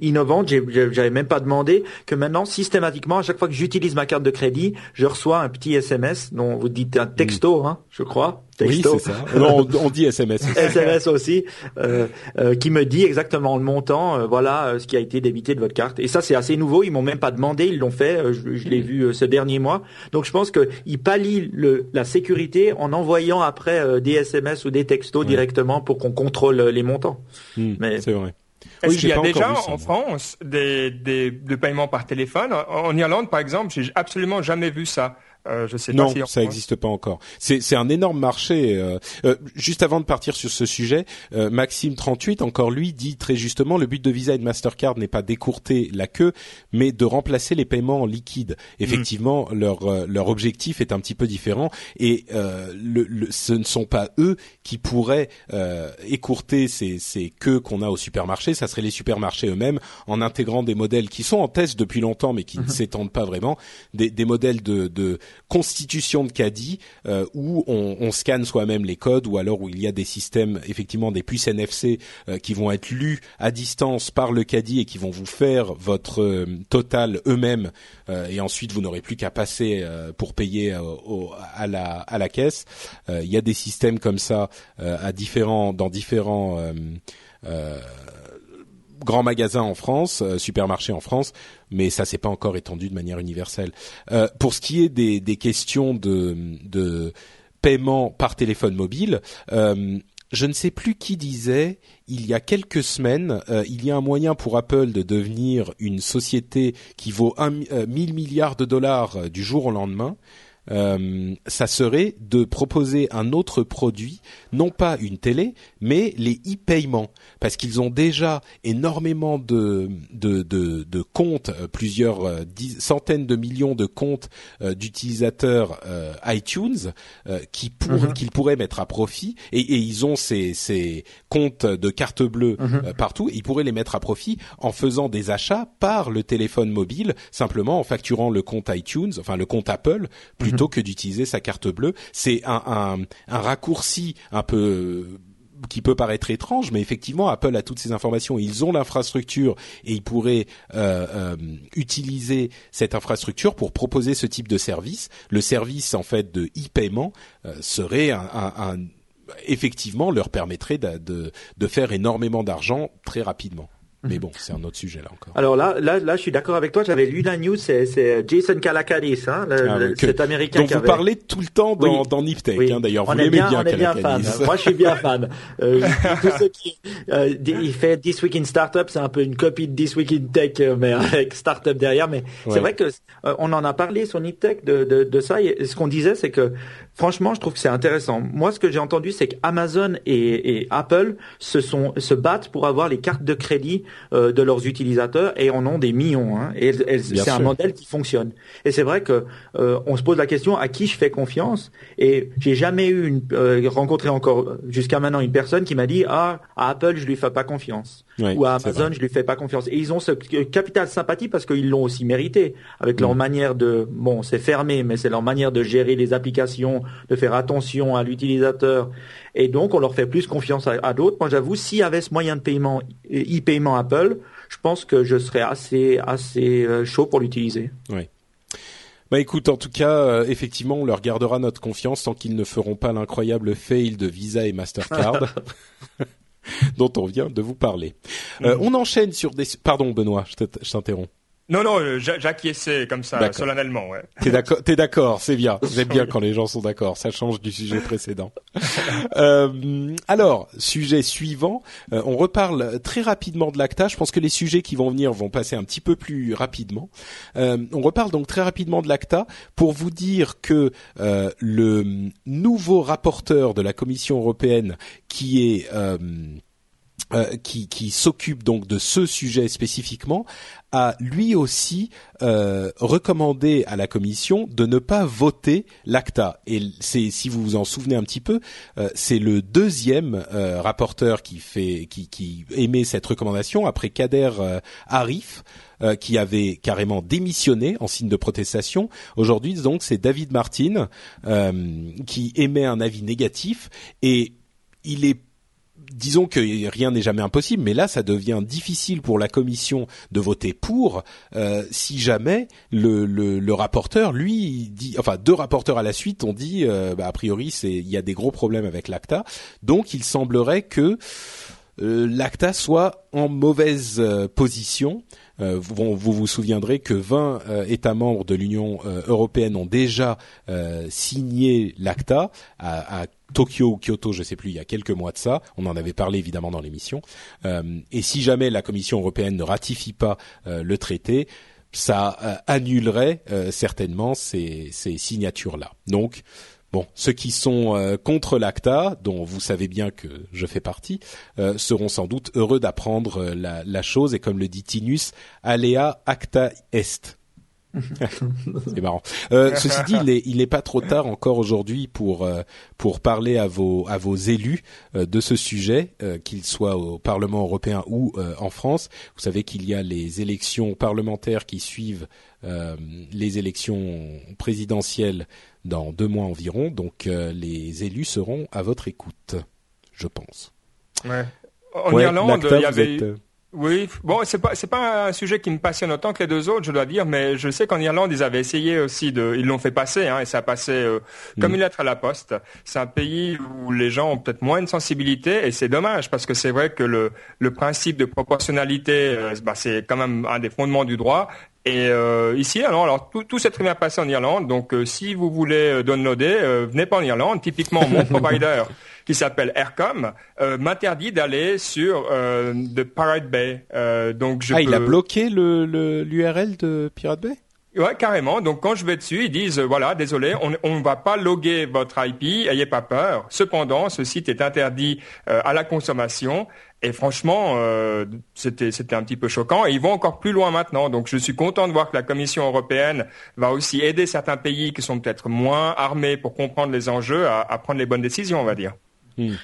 innovante. J'avais même pas demandé que maintenant systématiquement à chaque fois que j'utilise ma carte de crédit, je reçois un petit SMS dont vous dites un texto, hein, je crois, oui, c'est ça. on, on, dit SMS. SMS aussi, euh, euh, qui me dit exactement le montant, euh, voilà euh, ce qui a été débité de votre carte. Et ça, c'est assez nouveau. Ils m'ont même pas demandé, ils l'ont fait. Euh, je, je l'ai vu ce dernier mois. Donc, je pense qu'ils pallient le, la sécurité en envoyant après des SMS ou des textos directement pour qu'on contrôle les montants. Hmm, Mais c'est vrai. Est-ce qu'il y a déjà en France des, des, de paiements par téléphone? En Irlande, par exemple, j'ai absolument jamais vu ça. Euh, je sais non, pas ça n'existe pas encore. C'est un énorme marché. Euh, euh, juste avant de partir sur ce sujet, Maxime 38, encore lui, dit très justement le but de Visa et de Mastercard n'est pas d'écourter la queue, mais de remplacer les paiements en liquide. Effectivement, mm. leur leur objectif est un petit peu différent et le, ce ne sont pas eux qui pourraient écourter ces, ces queues qu'on a au supermarché. Ça serait les supermarchés eux-mêmes en intégrant des modèles qui sont en test depuis longtemps, mais qui ne mm-hmm. s'étendent pas vraiment, des, des modèles de, de constitution de caddie euh, où on, scanne soi-même les codes ou alors où il y a des systèmes effectivement des puces NFC euh, qui vont être lus à distance par le caddie et qui vont vous faire votre euh, total eux-mêmes et ensuite vous n'aurez plus qu'à passer pour payer à la à la caisse. il y a des systèmes comme ça à différents dans différents grands magasins en France, supermarchés en France, mais ça s'est pas encore étendu de manière universelle. Euh, pour ce qui est des, questions de, paiement par téléphone mobile, euh, je ne sais plus qui disait il y a quelques semaines, il y a un moyen pour Apple de devenir une société qui vaut un, 1000 milliards de dollars du jour au lendemain. Euh, ça serait de proposer un autre produit, non pas une télé, mais les e-paiements, parce qu'ils ont déjà énormément de de, de, de comptes, euh, plusieurs euh, centaines de millions de comptes d'utilisateurs iTunes qui pour, mhm. qu'ils pourraient mettre à profit, et, et ils ont ces, ces comptes de carte bleue mhm. partout, ils pourraient les mettre à profit en faisant des achats par le téléphone mobile, simplement en facturant le compte iTunes, enfin le compte Apple, plutôt que d'utiliser sa carte bleue. C'est un, un, un raccourci un peu qui peut paraître étrange, mais effectivement, Apple a toutes ces informations, ils ont l'infrastructure et ils pourraient euh, euh, utiliser cette infrastructure pour proposer ce type de service. Le service en fait de e-paiement euh, serait un, un, effectivement leur permettrait de, de, de faire énormément d'argent très rapidement. Mais bon, c'est un autre sujet là encore. Alors là, là, là, je suis d'accord avec toi. J'avais lu la news, c'est Jason Kalakadis, hein, le, ah, cet américain. Dont vous parlez tout le temps dans, dans Niptech, hein, d'ailleurs. Vous l'aimez bien, bien, on est bien fan. Moi, je suis bien fan. Euh, tous ceux qui, euh, il fait This Week in Startup, c'est un peu une copie de This Week in Tech, euh, mais avec Startup derrière. Mais c'est vrai que euh, on en a parlé sur Niptech de, de, de ça. Et ce qu'on disait, c'est que franchement, je trouve que c'est intéressant. Moi, ce que j'ai entendu, c'est qu'Amazon et, et Apple se sont se battent pour avoir les cartes de crédit euh, de leurs utilisateurs et en ont des millions. Hein, et c'est un modèle qui fonctionne. Et c'est vrai que euh, on se pose la question à qui je fais confiance? Et j'ai jamais eu une, euh, rencontré encore jusqu'à maintenant une personne qui m'a dit ah à Apple je lui fais pas confiance ou à Amazon je lui fais pas confiance. Et ils ont ce capital sympathie parce qu'ils l'ont aussi mérité avec leur mm. manière de bon c'est fermé mais c'est leur manière de gérer les applications, de faire attention à l'utilisateur et donc on leur fait plus confiance à, d'autres. Moi j'avoue, s'il y avait ce moyen de paiement, e-paiement Apple, je pense que je serais assez assez euh, chaud pour l'utiliser. Oui. Bah écoute, en tout cas, euh, effectivement, on leur gardera notre confiance tant qu'ils ne feront pas l'incroyable fail de Visa et Mastercard. dont on vient de vous parler. Euh, mm. on enchaîne sur des... Pardon Benoît, je t'interromps. Non, non, euh, j'acquiesçais comme ça, solennellement. Ouais. T'es d'accord, t'es d'accord, c'est bien. J'aime bien quand les gens sont d'accord. Ça change du sujet précédent. euh, alors, sujet suivant. Euh, on reparle très rapidement de l'ACTA. Je pense que les sujets qui vont venir vont passer un petit peu plus rapidement. Euh, on reparle donc très rapidement de l'ACTA pour vous dire que euh, le nouveau rapporteur de la Commission européenne, qui est euh, qui, qui s'occupe donc de ce sujet spécifiquement, a lui aussi euh, recommandé à la Commission de ne pas voter l'ACTA. Et c'est, si vous vous en souvenez un petit peu, euh, c'est le deuxième euh, rapporteur qui fait, qui, qui émet cette recommandation après Kader Arif. qui avait carrément démissionné en signe de protestation. Aujourd'hui, donc, c'est David Martin qui émet un avis négatif et il est disons que rien n'est jamais impossible, mais là, ça devient difficile pour la commission de voter pour euh, si jamais le, le, rapporteur, lui, dit, enfin deux rapporteurs à la suite ont dit, euh, bah, a priori, c'est il y a des gros problèmes avec l'ACTA, donc il semblerait que l'ACTA soit en mauvaise position. Vous, vous, vous souviendrez que 20 États membres de l'Union européenne ont déjà signé l'ACTA à, Tokyo ou Kyoto, je sais plus, il y a quelques mois de ça. On en avait parlé évidemment dans l'émission. Euh, et si jamais la Commission européenne ne ratifie pas euh, le traité, ça euh, annulerait certainement ces, ces signatures-là. Donc, bon, ceux qui sont contre l'ACTA, dont vous savez bien que je fais partie, seront sans doute heureux d'apprendre la, la, chose. Et comme le dit Tinus, alea acta est. c'est marrant. Euh, ceci dit, il est, il est pas trop tard encore aujourd'hui pour euh, pour parler à vos à vos élus euh, de ce sujet, euh, qu'ils soient au Parlement européen ou en France. Vous savez qu'il y a les élections parlementaires qui suivent les élections présidentielles dans deux mois environ, donc les élus seront à votre écoute, je pense. Ouais. En Irlande, il y avait. Oui, bon, c'est pas c'est pas un sujet qui me passionne autant que les deux autres, je dois dire, mais je sais qu'en Irlande ils avaient essayé aussi de, ils l'ont fait passer, hein, et ça a passé euh, comme mm. une lettre à la poste. C'est un pays où les gens ont peut-être moins de sensibilité, et c'est dommage parce que c'est vrai que le le principe de proportionnalité, euh, bah, c'est quand même un des fondements du droit, et euh, ici, alors, alors tout, tout s'est très bien passé en Irlande. Donc, euh, si vous voulez euh, downloader, euh, venez pas en Irlande. Typiquement, mon provider, qui s'appelle Aircom, m'interdit d'aller sur de Pirate Bay. donc, je ah, il a bloqué le l'URL de Pirate Bay? Ouais, carrément. Donc quand je vais dessus, ils disent voilà, désolé, on ne va pas loguer votre IP, ayez pas peur. Cependant, ce site est interdit à la consommation et franchement, euh, c'était c'était un petit peu choquant. Et ils vont encore plus loin maintenant. Donc je suis content de voir que la Commission européenne va aussi aider certains pays qui sont peut-être moins armés pour comprendre les enjeux à, à prendre les bonnes décisions, on va dire. Hmm.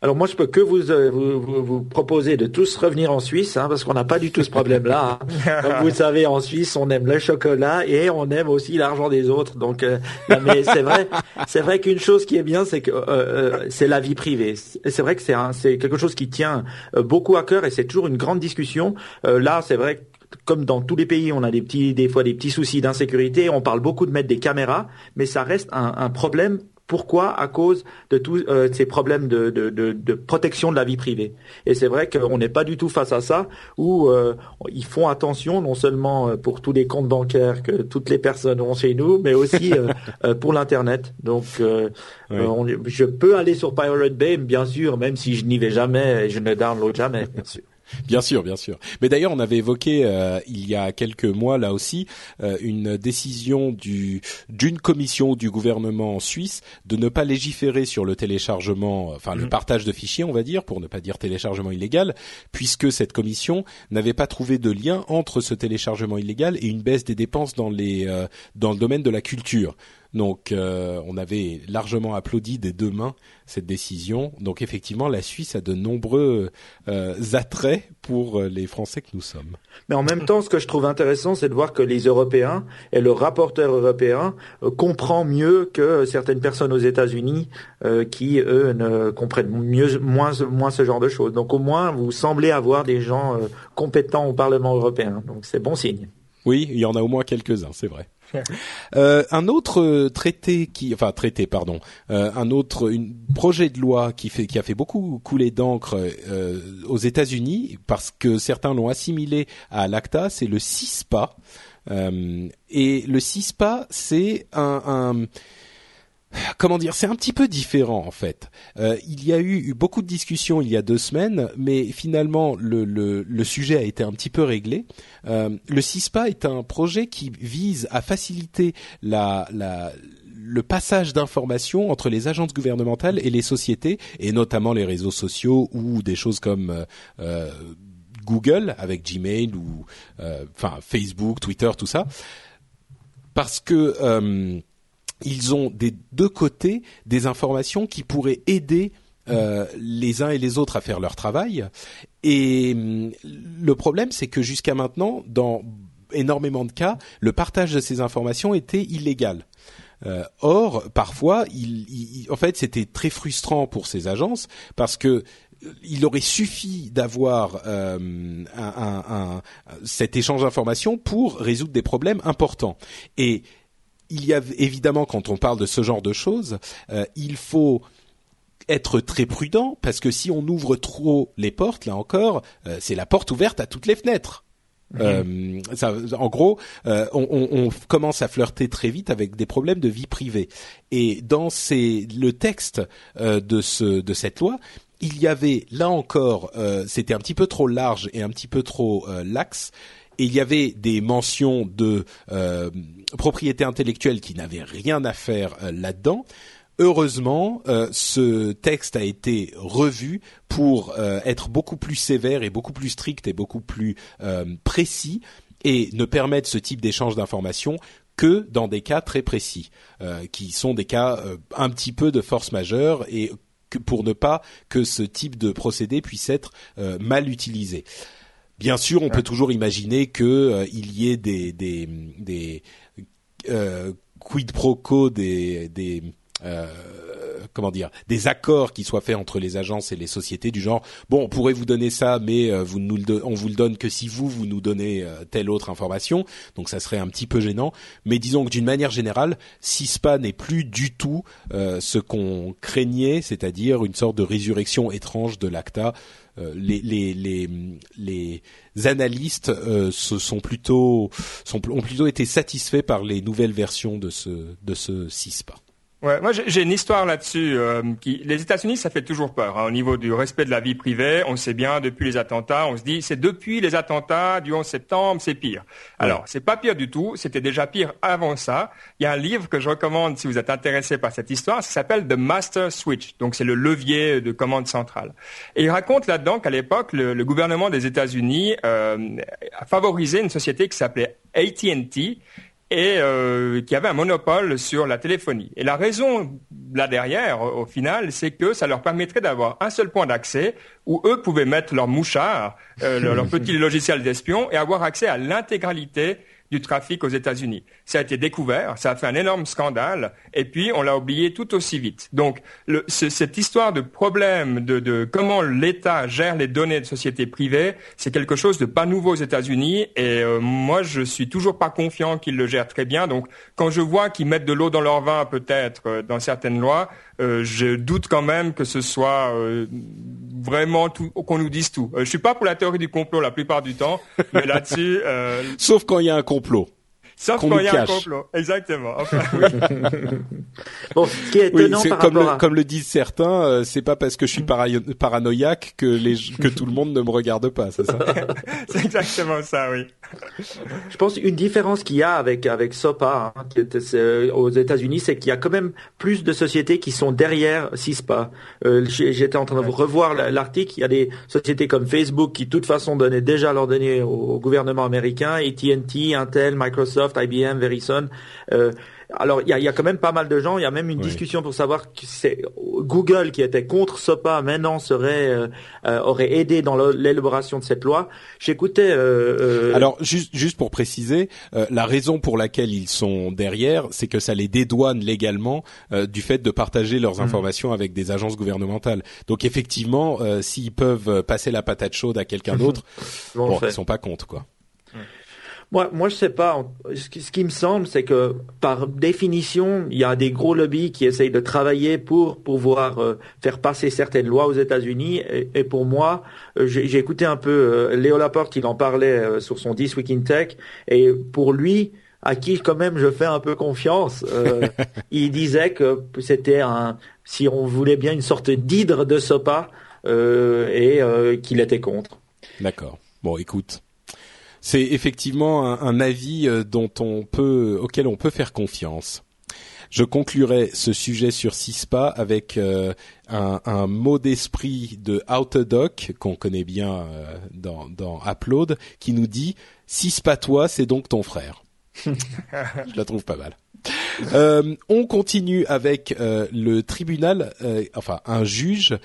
Alors moi, je peux que vous, euh, vous, vous, proposer de tous revenir en Suisse, hein, parce qu'on n'a pas du tout ce problème-là. Hein. Comme vous savez, en Suisse, on aime le chocolat et on aime aussi l'argent des autres. Donc, euh, mais c'est vrai, c'est vrai qu'une chose qui est bien, c'est que euh, c'est la vie privée. C'est vrai que c'est c'est quelque chose qui tient beaucoup à cœur et c'est toujours une grande discussion. là, c'est vrai comme dans tous les pays, on a des petits, des fois des petits soucis d'insécurité. On parle beaucoup de mettre des caméras, mais ça reste un, un problème pourquoi? À cause de tous euh, ces problèmes de, de, de, de, protection de la vie privée. Et c'est vrai qu'on n'est pas du tout face à ça, où euh, ils font attention non seulement euh, pour tous les comptes bancaires que toutes les personnes ont chez nous, mais aussi pour l'Internet. Donc, je peux aller sur Pirate Bay, bien sûr, même si je n'y vais jamais et je ne download jamais, bien sûr. Bien sûr, bien sûr. Mais d'ailleurs, on avait évoqué euh, il y a quelques mois là aussi euh, une décision du d'une commission du gouvernement suisse de ne pas légiférer sur le téléchargement, enfin le mm. partage de fichiers, on va dire, pour ne pas dire téléchargement illégal, puisque cette commission n'avait pas trouvé de lien entre ce téléchargement illégal et une baisse des dépenses dans les euh, dans le domaine de la culture. Donc euh, on avait largement applaudi des deux mains cette décision. Donc effectivement, la Suisse a de nombreux euh, attraits pour euh, les Français que nous sommes. Mais en même temps, ce que je trouve intéressant, c'est de voir que les Européens et le rapporteur européen comprend mieux que certaines personnes aux États-Unis qui eux ne comprennent mieux moins moins ce genre de choses. Donc au moins, vous semblez avoir des gens compétents au Parlement européen. Donc c'est bon signe. Oui, il y en a au moins quelques-uns, c'est vrai. Euh, un autre traité qui, enfin traité, pardon, euh, un autre une, projet de loi qui fait qui a fait beaucoup couler d'encre euh, aux États-Unis parce que certains l'ont assimilé à l'ACTA, c'est le CISPA. et le CISPA, c'est un, un comment dire, c'est un petit peu différent en fait. Euh, il y a eu beaucoup de discussions il y a deux semaines, mais finalement le, le, le sujet a été un petit peu réglé. Euh, le CISPA est un projet qui vise à faciliter la, la le passage d'informations entre les agences gouvernementales et les sociétés, et notamment les réseaux sociaux ou des choses comme euh, euh Google avec Gmail ou euh, enfin Facebook, Twitter, tout ça, parce que ils ont des deux côtés des informations qui pourraient aider euh, les uns et les autres à faire leur travail. Et hum, le problème, c'est que jusqu'à maintenant, dans énormément de cas, le partage de ces informations était illégal. Euh, or, parfois, en fait, c'était très frustrant pour ces agences parce que il aurait suffi d'avoir euh, cet échange d'informations pour résoudre des problèmes importants. Et il y a évidemment quand on parle de ce genre de choses, euh, il faut être très prudent parce que si on ouvre trop les portes, là encore, euh, c'est la porte ouverte à toutes les fenêtres. Mhm. Euh, ça, en gros, on, on, commence à flirter très vite avec des problèmes de vie privée. Et dans ces, le texte de, ce, de cette loi, il y avait là encore, c'était un petit peu trop large et un petit peu trop laxe et il y avait des mentions de euh, propriété intellectuelle qui n'avaient rien à faire euh, là-dedans. Heureusement, euh, ce texte a été revu pour être beaucoup plus sévère et beaucoup plus strict et beaucoup plus précis et ne permettre ce type d'échange d'informations que dans des cas très précis, qui sont des cas un petit peu de force majeure et pour ne pas que ce type de procédé puisse être mal utilisé. Bien sûr, on peut toujours imaginer que euh, il y ait des des, des euh, quid pro quo, des, des euh, comment dire des accords qui soient faits entre les agences et les sociétés du genre bon on pourrait vous donner ça mais euh, vous nous le on vous le donne que si vous vous nous donnez telle autre information. Donc ça serait un petit peu gênant. Mais disons que d'une manière générale CISPA n'est plus du tout ce qu'on craignait c'est-à-dire une sorte de résurrection étrange de l'ACTA. Euh, les, les, les, les analystes euh, se sont plutôt sont, ont plutôt été satisfaits par les nouvelles versions de ce de ce CISPA. Ouais, moi j'ai une histoire là-dessus. Euh, qui, les États-Unis, ça fait toujours peur hein, au niveau du respect de la vie privée. On sait bien depuis les attentats, on se dit c'est depuis les attentats du 11 septembre, c'est pire. Alors c'est pas pire du tout, c'était déjà pire avant ça. Il y a un livre que je recommande si vous êtes intéressé par cette histoire, ça s'appelle The Master Switch. Donc c'est le levier de commande centrale. Et il raconte là-dedans qu'à l'époque le, le, gouvernement des États-Unis euh, a favorisé une société qui s'appelait AT&T et euh, qui avait un monopole sur la téléphonie. Et la raison là derrière, au, final, c'est que ça leur permettrait d'avoir un seul point d'accès où eux pouvaient mettre leur mouchard, euh, leur, leur petit logiciel d'espion et avoir accès à l'intégralité du trafic aux États-Unis. Ça a été découvert, ça a fait un énorme scandale, et puis on l'a oublié tout aussi vite. Donc le, cette histoire de problème de, comment l'État gère les données de sociétés privées, c'est quelque chose de pas nouveau aux États-Unis, et euh, moi je suis toujours pas confiant qu'ils le gèrent très bien. Donc quand je vois qu'ils mettent de l'eau dans leur vin peut-être euh, dans certaines lois, euh, je doute quand même que ce soit euh, vraiment tout, qu'on nous dise tout. Euh, je suis pas pour la théorie du complot la plupart du temps, mais là-dessus. Sauf quand il y a un complot. Sauf quand il y a un complot, exactement. Enfin, bon, ce qui est étonnant par comme, rapport le, comme le disent certains, euh, c'est pas parce que je suis paranoïaque que les que tout le monde ne me regarde pas, c'est ça C'est exactement ça, oui. Je pense une différence qu'il y a avec avec SOPA hein, qui est, euh, aux États-Unis, c'est qu'il y a quand même plus de sociétés qui sont derrière CISPA. Euh, J'étais en train de revoir l'article. Il y a des sociétés comme Facebook qui, de toute façon, donnaient déjà leurs données au gouvernement américain, AT&T, Intel, Microsoft IBM, Verizon. Euh, alors il y a, y a, quand même pas mal de gens. Il y a même une discussion pour savoir que c'est Google qui était contre SOPA maintenant serait euh, euh, aurait aidé dans l'élaboration de cette loi. J'écoutais. Euh, Alors juste juste pour préciser, la raison pour laquelle ils sont derrière, c'est que ça les dédouane légalement du fait de partager leurs mmh. informations avec des agences gouvernementales. Donc effectivement, s'ils peuvent passer la patate chaude à quelqu'un d'autre, bon, ils sont pas contre quoi. Moi, moi, je sais pas. Ce qui, ce qui me semble, c'est que par définition, il y a des gros lobbies qui essayent de travailler pour pouvoir euh, faire passer certaines lois aux États-Unis. Et, pour moi, euh, j'ai écouté un peu euh, Léo Laporte, il en parlait sur son 10 Week in Tech, et pour lui, à qui quand même je fais un peu confiance, il disait que c'était un, si on voulait bien, une sorte d'hydre de SOPA et qu'il était contre. D'accord. Bon, écoute c'est effectivement un, avis euh, dont on peut, auquel on peut faire confiance. Je conclurai ce sujet sur CISPA avec euh, un, mot d'esprit de Autodoc qu'on connaît bien euh, dans, dans Upload qui nous dit CISPA toi, c'est donc ton frère. Je la trouve pas mal. Euh, on continue avec euh, le tribunal, euh, enfin un juge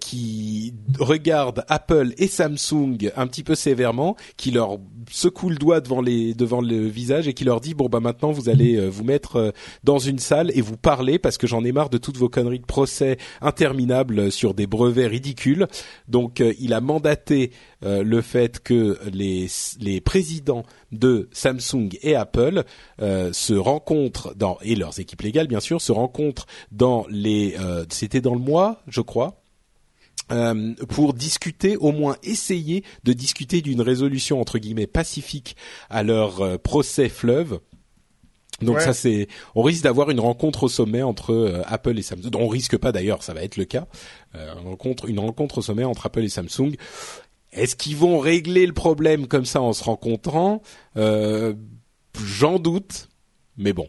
qui regarde Apple et Samsung un petit peu sévèrement, qui leur secoue le doigt devant les le visage et qui leur dit bon bah maintenant vous allez vous mettre dans une salle et vous parler parce que j'en ai marre de toutes vos conneries de procès interminables sur des brevets ridicules. Donc il a mandaté le fait que les les présidents de Samsung et Apple se rencontrent dans et leurs équipes légales bien sûr se rencontrent dans les euh, c'était dans le mois je crois euh, pour discuter, au moins essayer de discuter d'une résolution entre guillemets pacifique à leur euh, procès fleuve. Donc ça c'est, on risque d'avoir une rencontre au sommet entre Apple et Samsung. On risque pas d'ailleurs, ça va être le cas. une rencontre, une rencontre au sommet entre Apple et Samsung. Est-ce qu'ils vont régler le problème comme ça en se rencontrant? J'en doute, mais bon,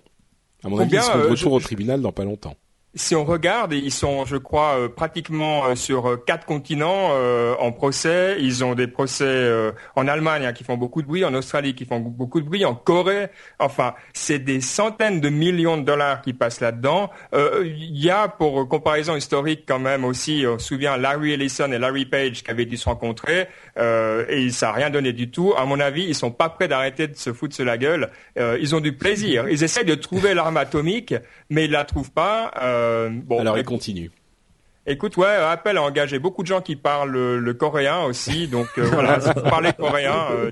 à mon avis, ils seront de euh, retour au tribunal dans pas longtemps si on regarde, ils sont, je crois, euh, pratiquement euh, sur euh, quatre continents en procès. Ils ont des procès en Allemagne hein, qui font beaucoup de bruit, en Australie qui font beaucoup de bruit, en Corée. Enfin, c'est des centaines de millions de dollars qui passent là-dedans. Il y a, pour comparaison historique quand même aussi, on se souvient Larry Ellison et Larry Page qui avaient dû se rencontrer et ça n'a rien donné du tout. À mon avis, ils sont pas prêts d'arrêter de se foutre sur la gueule. ils ont du plaisir. Ils essaient de trouver l'arme atomique, mais ils la trouvent pas. Euh, bon, Alors il continue. Écoute, ouais, Apple a engagé beaucoup de gens qui parlent le, coréen aussi, donc euh, voilà, si vous parlez coréen. Euh,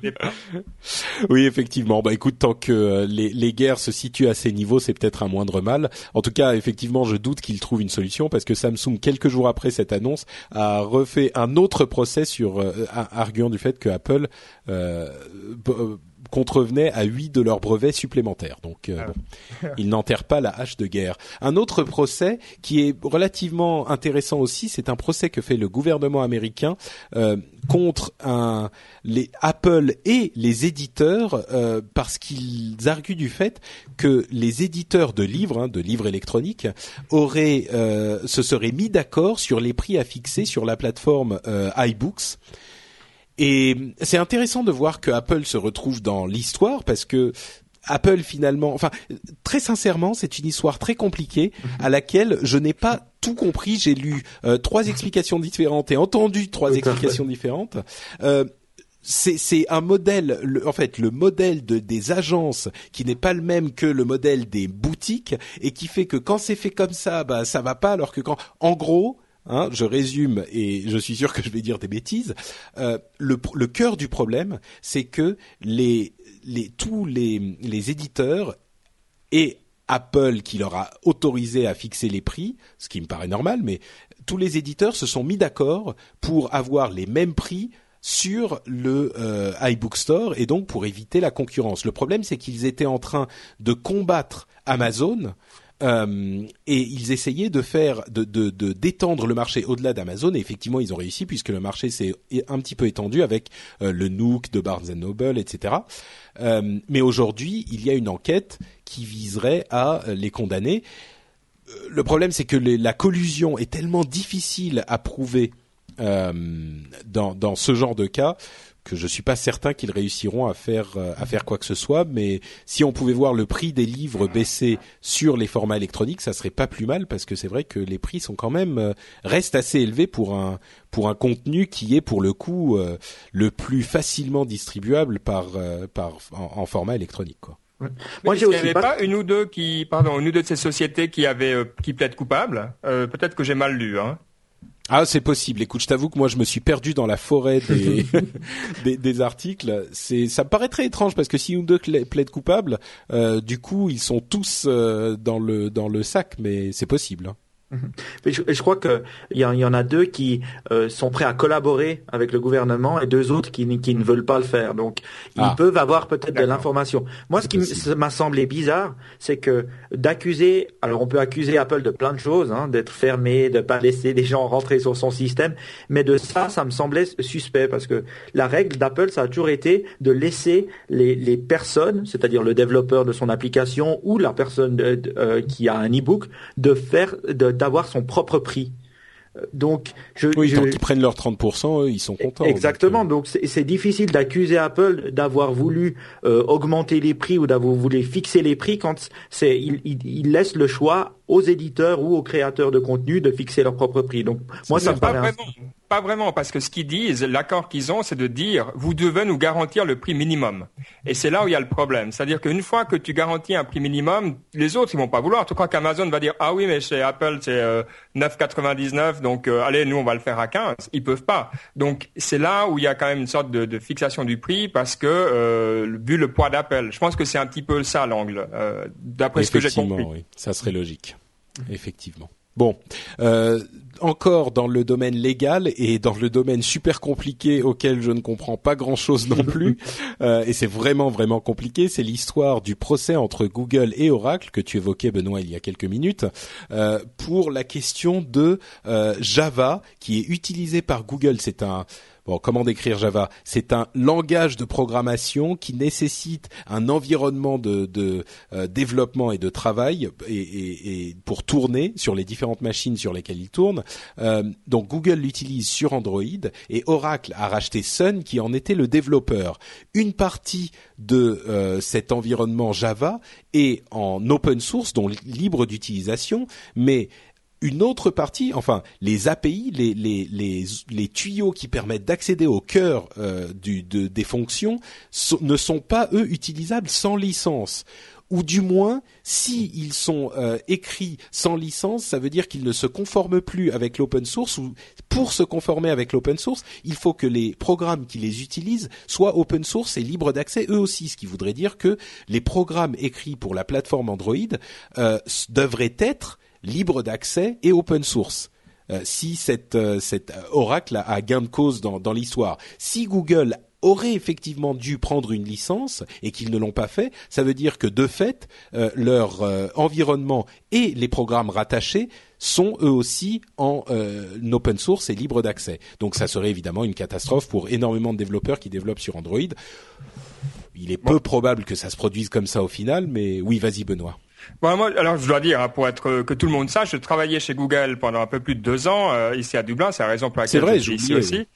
oui, effectivement. Bah écoute, tant que les, les, guerres se situent à ces niveaux, c'est peut-être un moindre mal. En tout cas, effectivement, je doute qu'ils trouvent une solution parce que Samsung, quelques jours après cette annonce, a refait un autre procès sur arguant du fait que Apple contrevenaient à huit de leurs brevets supplémentaires. Donc, euh, ah ils n'enterrent pas la hache de guerre. Un autre procès qui est relativement intéressant aussi, c'est un procès que fait le gouvernement américain euh, contre un, les Apple et les éditeurs euh, parce qu'ils arguent du fait que les éditeurs de livres, hein, de livres électroniques, auraient se seraient mis d'accord sur les prix à fixer sur la plateforme iBooks et c'est intéressant de voir que Apple se retrouve dans l'histoire parce que Apple finalement, enfin très sincèrement, c'est une histoire très compliquée à laquelle je n'ai pas tout compris. J'ai lu euh, trois explications différentes et entendu trois explications différentes. Euh, c'est un modèle, en fait, le modèle de, des agences qui n'est pas le même que le modèle des boutiques et qui fait que quand c'est fait comme ça, bah ça va pas, alors que quand, en gros, Hein, je résume et je suis sûr que je vais dire des bêtises. Euh, le, cœur du problème, c'est que tous les, les éditeurs et Apple qui leur a autorisé à fixer les prix, ce qui me paraît normal, mais tous les éditeurs se sont mis d'accord pour avoir les mêmes prix sur le euh, iBook Store et donc pour éviter la concurrence. Le problème, c'est qu'ils étaient en train de combattre Amazon euh, et ils essayaient de faire, de, de, de d'étendre le marché au-delà d'Amazon. Et effectivement, ils ont réussi puisque le marché s'est un petit peu étendu avec euh, le Nook de Barnes Noble, etc. Euh, mais aujourd'hui, il y a une enquête qui viserait à les condamner. Le problème, c'est que la collusion est tellement difficile à prouver dans, dans ce genre de cas que je suis pas certain qu'ils réussiront à faire euh, à faire quoi que ce soit. Mais si on pouvait voir le prix des livres baisser sur les formats électroniques, ça serait pas plus mal parce que c'est vrai que les prix sont quand même euh, restent assez élevés pour un pour un contenu qui est pour le coup euh, le plus facilement distribuable par par en, format électronique quoi. Moi, j'ai aussi pas... pas... une ou deux qui, pardon, une ou deux de ces sociétés qui avaient qui plaident coupables? Peut-être que j'ai mal lu. Hein. Ah, c'est possible. Écoute, je t'avoue que moi, je me suis perdu dans la forêt des des, des, articles. C'est, ça me paraît très étrange parce que si une deux plaide coupable, euh, du coup, ils sont tous euh, dans le dans le sac, mais c'est possible. Hein. Mhm. Je, je, crois qu'il y, y, en a deux qui euh, sont prêts à collaborer avec le gouvernement et deux autres qui, qui ne veulent pas le faire. Donc, ils ah. peuvent avoir peut-être de l'information. Moi, ce qui m'a semblé bizarre, c'est que d'accuser, alors on peut accuser Apple de plein de choses, hein, d'être fermé, de pas laisser des gens rentrer sur son système, mais de ça, ça me semblait suspect parce que la règle d'Apple, ça a toujours été de laisser les, les personnes, c'est-à-dire le développeur de son application ou la personne euh, qui a un e-book, de faire de d'avoir son propre prix. Euh, donc, je, oui, tant qu'ils prennent leurs 30%, eux, ils sont contents. Exactement. Donc, c'est difficile d'accuser Apple d'avoir voulu euh, augmenter les prix ou d'avoir voulu fixer les prix quand c'est il, il, il, laisse le choix aux éditeurs ou aux créateurs de contenu de fixer leur propre prix. Donc, moi, ça me paraît. Pas vraiment, parce que ce qu'ils disent, l'accord qu'ils ont, c'est de dire, vous devez nous garantir le prix minimum. Et c'est là où il y a le problème. C'est-à-dire qu'une fois que tu garantis un prix minimum, les autres, ils vont pas vouloir. Tu crois qu'Amazon va dire, ah oui, mais chez Apple, c'est euh, 9,99, donc euh, allez, nous, on va le faire à 15. Ils peuvent pas. Donc, c'est là où il y a quand même une sorte de, de fixation du prix, parce que, euh, vu le poids d'Apple, je pense que c'est un petit peu ça l'angle, euh, d'après ce que j'ai compris. Oui, ça serait logique. Effectivement. Bon, euh, encore dans le domaine légal et dans le domaine super compliqué auquel je ne comprends pas grand-chose non plus, euh, et c'est vraiment vraiment compliqué, c'est l'histoire du procès entre Google et Oracle que tu évoquais Benoît il y a quelques minutes euh, pour la question de Java qui est utilisé par Google. C'est un Bon, comment décrire Java? C'est un langage de programmation qui nécessite un environnement de, euh, développement et de travail et, pour tourner sur les différentes machines sur lesquelles il tourne. Euh, donc Google l'utilise sur Android et Oracle a racheté Sun qui en était le développeur. Une de euh, cet environnement Java est en open source, donc libre d'utilisation, mais une autre partie, enfin les API, les, les, les, tuyaux qui permettent d'accéder au cœur euh, des fonctions ne sont pas eux utilisables sans licence. Ou du moins, si sont euh, écrits sans licence, ça veut dire qu'ils ne se conforment plus avec l'open source. Ou pour se conformer avec l'open source, il faut que les programmes qui les utilisent soient open source et libres d'accès eux aussi. Ce qui voudrait dire que les programmes écrits pour la plateforme Android euh, devraient être libre d'accès et open source. Euh, si cette, euh, cet oracle a, gain de cause dans, dans l'histoire. Si Google aurait effectivement dû prendre une licence et qu'ils ne l'ont pas fait, ça veut dire que de fait, euh, leur environnement et les programmes rattachés sont eux aussi en open source et libre d'accès. Donc ça serait évidemment une catastrophe pour énormément de développeurs qui développent sur Android. Il est peu probable que ça se produise comme ça au final, mais oui, vas-y Benoît. Bon, moi, alors je dois dire, hein, pour être que tout le monde sache, je travaillais chez Google pendant un peu plus de deux ans euh, ici à Dublin. C'est la raison pour laquelle je suis ici aussi.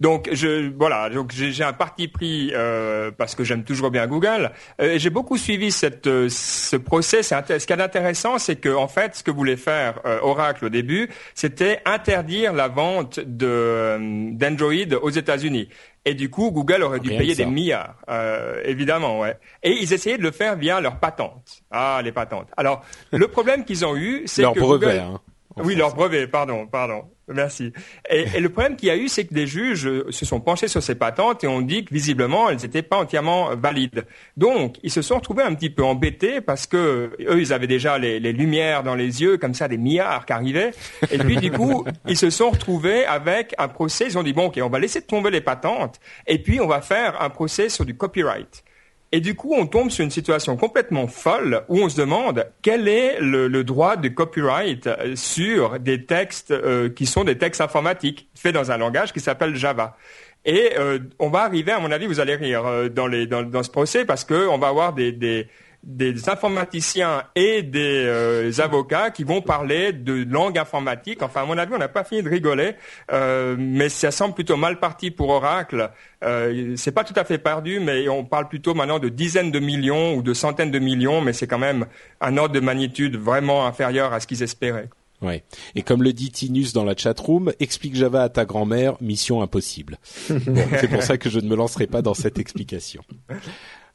Donc je voilà, donc j'ai un parti pris euh, parce que j'aime toujours bien Google. Euh, j'ai beaucoup suivi cette euh, ce procès. Ce qui est intéressant, c'est que en fait, ce que voulait faire euh, Oracle au début, c'était interdire la vente de d'Android aux États-Unis. Et du coup, Google aurait dû payer des milliards, euh, évidemment, ouais. Et ils essayaient de le faire via leurs patentes. Ah, les patentes. Alors, le problème qu'ils ont eu, c'est que brevet, hein, oui, leur brevet, pardon, pardon. Merci. Et, le problème qu'il y a eu, c'est que des juges se sont penchés sur ces patentes et ont dit que visiblement, elles n'étaient pas entièrement valides. Donc, ils se sont retrouvés un petit peu embêtés parce que eux, ils avaient déjà les, les lumières dans les yeux, comme ça, des milliards qui arrivaient. Et puis, du coup, ils se sont retrouvés avec un procès. Ils ont dit bon, ok, on va laisser tomber les patentes et puis on va faire un procès sur du copyright. Et du coup, on tombe sur une situation complètement folle où on se demande quel est le, droit de copyright euh, sur des textes euh, qui sont des textes informatiques faits dans un langage qui s'appelle Java. Et euh, on va arriver, à mon avis, vous allez rire dans, dans, ce procès parce qu'on va avoir des, des des informaticiens et des euh, avocats qui vont parler de langue informatique. Enfin, à mon avis, on n'a pas fini de rigoler, euh, mais ça semble plutôt mal parti pour Oracle. Euh, c'est pas tout à fait perdu, mais on parle plutôt maintenant de dizaines de millions ou de centaines de millions, mais c'est quand même un ordre de magnitude vraiment inférieur à ce qu'ils espéraient. Ouais. Et comme le dit Tinus dans la chatroom, explique Java à ta grand-mère, mission impossible. c'est pour ça que je ne me lancerai pas dans cette explication.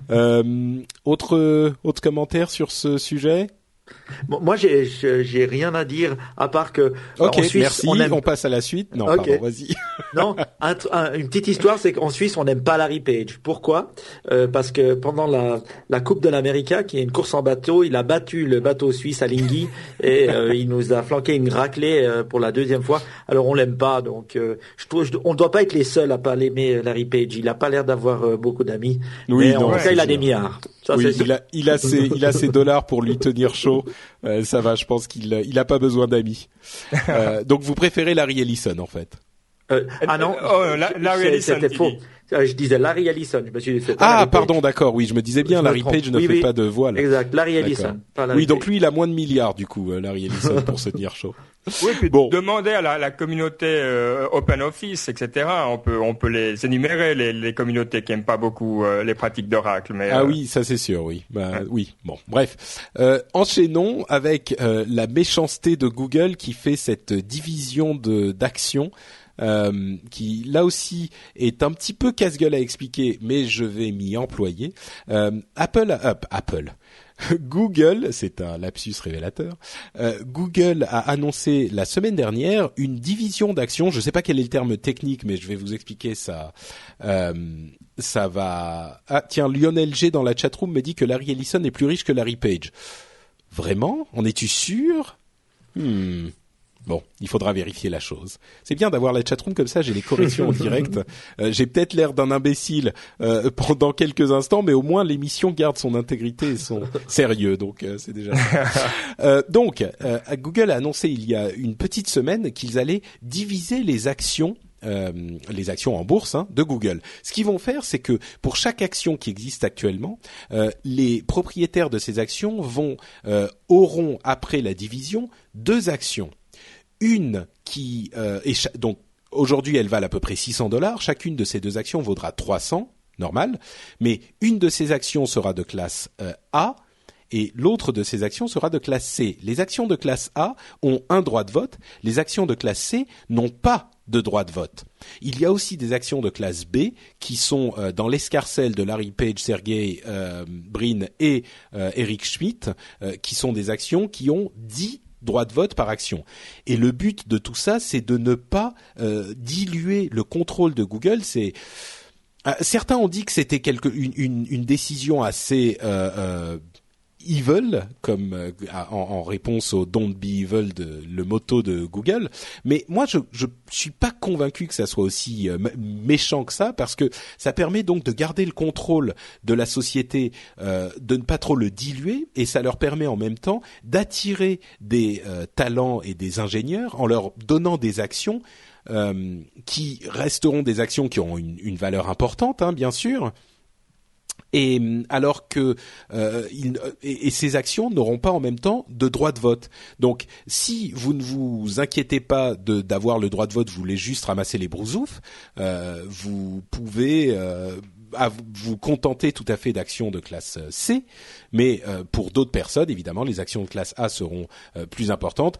Euh, autre autre commentaire sur ce sujet? Moi, j'ai, j'ai rien à dire à part que ok, en Suisse, merci. On, aime... on, passe à la suite. Non, pardon, vas-y. non, une petite histoire, c'est qu'en Suisse, on n'aime pas Larry Page. Pourquoi? Euh, Parce que pendant la, la Coupe de l'América, qui est une course en bateau, il a battu le bateau suisse à Lingui et euh, il nous a flanqué une raclée euh, pour la deuxième fois. Alors on l'aime pas, donc euh, je trouve, on ne doit pas être les seuls à pas l'aimer Larry Page. Il a pas l'air d'avoir beaucoup d'amis, oui, mais en tout cas, il a des milliards. Ça, oui, il a, il a ses, il a ses dollars pour lui tenir chaud. Euh, ça va, je pense qu'il il a pas besoin d'amis. Euh, donc vous préférez Larry Ellison en fait. Euh, ah non, oh, Larry Ellison. C'était faux. Je disais Larry Ellison. Je me suis dit, ah, pardon, d'accord. Oui, je me disais bien. Larry Page ne fait pas de voile. Exact. Larry Ellison. oui, donc lui, il a moins de milliards du coup, Larry Ellison, pour se tenir chaud. Oui, puis bon. demander à la, la communauté euh, Open Office, etc. On peut on peut les énumérer les, les communautés qui aiment pas beaucoup euh, les pratiques d'Oracle. Mais ah euh, oui, ça c'est sûr, oui. Bah, Oui, bon, bref. enchaînons avec la méchanceté de Google qui fait cette division de d'actions. Qui là aussi est un petit peu casse-gueule à expliquer, mais je vais m'y employer. Apple, Apple, Google, c'est un lapsus révélateur, euh, Google a annoncé la semaine dernière une division d'actions, je ne sais pas quel est le terme technique, mais je vais vous expliquer ça. Euh, ça va... Ah tiens, Lionel G dans la chatroom me dit que Larry Ellison est plus riche que Larry Page. Vraiment? En es-tu sûr? Hmm. Bon, il faudra vérifier la chose. C'est bien d'avoir la chatroom comme ça, j'ai les corrections en direct. Euh, j'ai peut-être l'air d'un imbécile euh, pendant quelques instants, mais au moins l'émission garde son intégrité et son sérieux, donc euh, c'est déjà. donc, Google a annoncé il y a une petite semaine qu'ils allaient diviser les actions les actions en bourse hein, de Google. Ce qu'ils vont faire, c'est que pour chaque action qui existe actuellement, les propriétaires de ces actions vont auront après la division deux actions une qui euh, donc aujourd'hui elle valent à peu près 600 dollars. Chacune de ces deux actions vaudra 300, normal. Mais une de ces actions sera de classe euh, A et l'autre de ces actions sera de classe C. Les actions de classe A ont un droit de vote. Les actions de classe C n'ont pas de droit de vote. Il y a aussi des actions de classe B qui sont euh, dans l'escarcelle de Larry Page, Sergey Brin et Eric Schmidt, qui sont des actions qui ont 10 droit de vote par action. Et le but de tout ça, c'est de ne pas euh, diluer le contrôle de Google. C'est euh, certains ont dit que c'était quelque une, une, décision assez euh, evil, comme euh, en, réponse au Don't be evil de le motto de Google. Mais moi, je je suis pas convaincu que ça soit aussi euh, méchant que ça, parce que ça permet donc de garder le contrôle de la société, euh, de ne pas trop le diluer, et ça leur permet en même temps d'attirer des talents et des ingénieurs en leur donnant des actions. qui resteront des actions qui auront une, une valeur importante, hein, bien sûr, et alors que euh, ces actions n'auront pas en même temps de droit de vote. Donc, si vous ne vous inquiétez pas d'avoir le droit de vote, vous voulez juste ramasser les brousoufs, euh, vous pouvez euh, vous contenter tout à fait d'actions de classe C, mais euh, pour d'autres personnes, évidemment, les actions de classe A seront euh, plus importantes.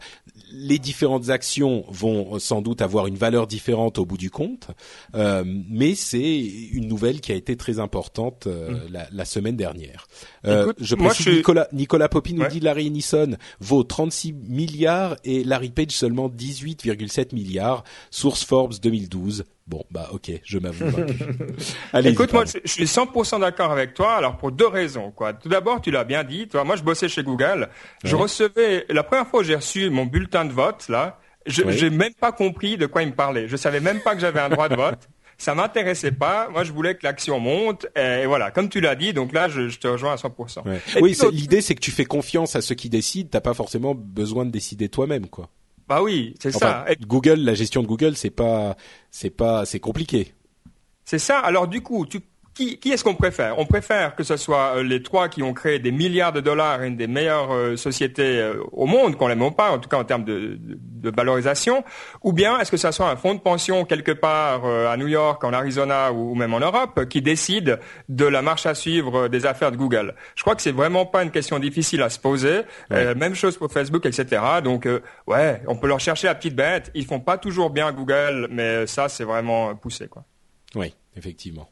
Les différentes actions vont sans doute avoir une valeur différente au bout du compte, mais c'est une nouvelle qui a été très importante mm. la, la, semaine dernière. je précise, Nicolas, Nicolas Popi nous dit Larry Ellison vaut 36 milliards et Larry Page seulement 18,7 milliards. Source Forbes 2012. Bon, bah ok, je m'avoue. Écoute, moi, je suis 100% d'accord avec toi. Alors pour deux raisons, quoi. Tout d'abord, tu l'as bien dit. Toi, moi, je bossais chez Google. Je recevais la première fois où j'ai reçu mon bulletin de vote là. Je j'ai même pas compris de quoi il me parlait. Je savais même pas que j'avais un droit de vote. Ça m'intéressait pas. Moi, je voulais que l'action monte. Et voilà, comme tu l'as dit. Donc là, je, je te rejoins à 100%. Oui, l'idée, c'est que tu fais confiance à ceux qui décident. T'as pas forcément besoin de décider toi-même, quoi. Bah oui, c'est ça. Google, la gestion de Google, c'est pas, c'est pas, c'est compliqué. C'est ça. Alors du coup, tu qui, qui est-ce qu'on préfère? On préfère que ce soit euh, les trois qui ont créé des milliards de dollars, une des meilleures euh, sociétés euh, au monde, qu'on l'aime pas, en tout cas en termes de, de, valorisation, ou bien est-ce que ce soit un fonds de pension quelque part à New York, en Arizona ou, même en Europe qui décide de la marche à suivre des affaires de Google? Je crois que c'est vraiment pas une question difficile à se poser. même chose pour Facebook, etc. Donc ouais, on peut leur chercher la petite bête. Ils font pas toujours bien Google, mais ça c'est vraiment poussé quoi. Oui, effectivement.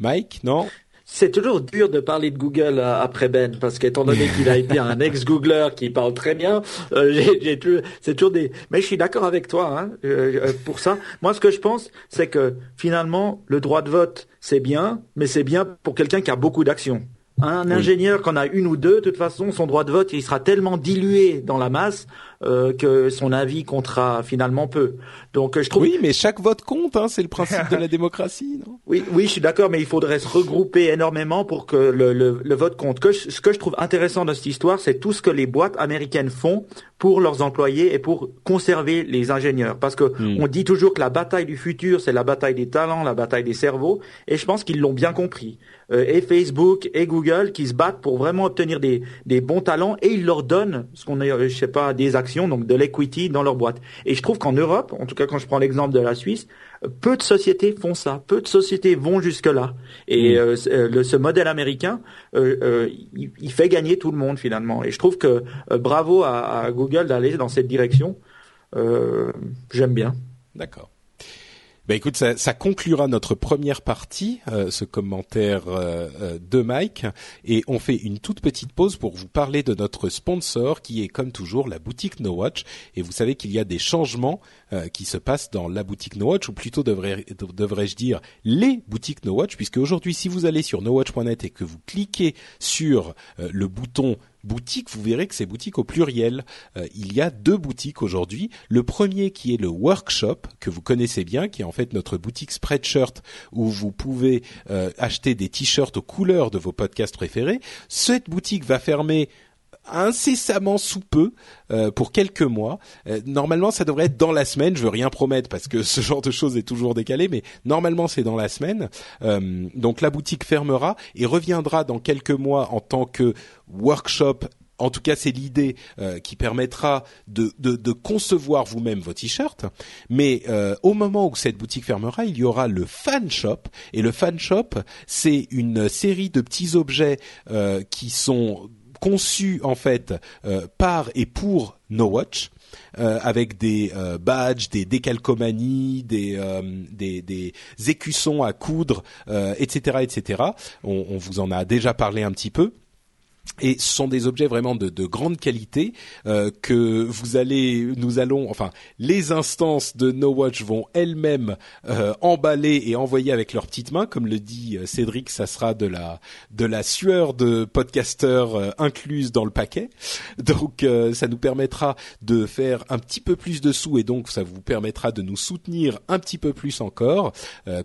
Mike, non? C'est toujours dur de parler de Google euh, après Ben parce qu'étant donné qu'il a été un ex-Googler qui parle très bien, euh, j'ai, c'est toujours des. Mais je suis d'accord avec toi hein, euh, pour ça. Moi, ce que je pense, c'est que finalement, le droit de vote, c'est bien, mais c'est bien pour quelqu'un qui a beaucoup d'actions. Un ingénieur qu'on a une ou deux, de toute façon, son droit de vote, il sera tellement dilué dans la masse euh, que son avis comptera finalement peu. Donc je trouve. Oui, mais chaque vote compte, hein, c'est le principe de la démocratie, non? Oui, oui, je suis d'accord, mais il faudrait se regrouper énormément pour que le, le, le vote compte. Que ce que je trouve intéressant dans cette histoire, c'est tout ce que les boîtes américaines font pour leurs employés et pour conserver les ingénieurs. Parce que hmm. on dit toujours que la bataille du futur, c'est la bataille des talents, la bataille des cerveaux, et je pense qu'ils l'ont bien compris. Euh, et Facebook et Google qui se battent pour vraiment obtenir des, des bons talents et ils leur donnent ce qu'on a, je sais pas, des actions, donc de l'equity dans leur boîte. Et je trouve qu'en Europe, en tout cas quand je prends l'exemple de la Suisse, peu de sociétés font ça, peu de sociétés vont jusque là. Et mm. euh, euh, ce modèle américain, il, fait gagner tout le monde finalement. Et je trouve que bravo à, à Google d'aller dans cette direction. J'aime bien. D'accord. Bah écoute, ça, ça, conclura notre première partie, euh, ce commentaire euh, euh, de Mike, et on fait une toute petite pause pour vous parler de notre sponsor, qui est comme toujours la boutique No Watch. Et vous savez qu'il y a des changements qui se passent dans la boutique No Watch, ou plutôt devrais-je dire les boutiques No Watch, puisque aujourd'hui, si vous allez sur nowatch.net et que vous cliquez sur le bouton boutique, vous verrez que c'est boutique au pluriel. Euh, il y a deux boutiques aujourd'hui. Le premier qui est le workshop que vous connaissez bien, qui est en fait notre boutique Spreadshirt où vous pouvez euh, acheter des t-shirts aux couleurs de vos podcasts préférés. Cette boutique va fermer incessamment sous peu euh, pour quelques mois. Euh, normalement, ça devrait être dans la semaine. Je veux rien promettre parce que ce genre de choses est toujours décalé, mais normalement c'est dans la semaine. Euh, donc la boutique fermera et reviendra dans quelques mois en tant que workshop en tout cas, c'est l'idée qui permettra de, de, de concevoir vous-même vos t-shirts. Mais au moment où cette boutique fermera, il y aura le fan shop. Et le fan shop, c'est une série de petits objets qui sont conçu en fait euh, par et pour No Watch. Euh, avec des euh, badges, des décalcomanies, des, des, écussons à coudre, etc., etc. On, vous en a déjà parlé un petit peu et ce sont des objets vraiment de, de grande qualité euh, que vous allez, nous allons, enfin, les instances de No Watch vont elles-mêmes euh, emballer et envoyer avec leurs petites mains, comme le dit euh, Cédric, ça sera de la de la sueur de podcasteurs euh, incluse dans le paquet. Donc, euh, ça nous permettra de faire un petit peu plus de sous et donc ça vous permettra de nous soutenir un petit peu plus encore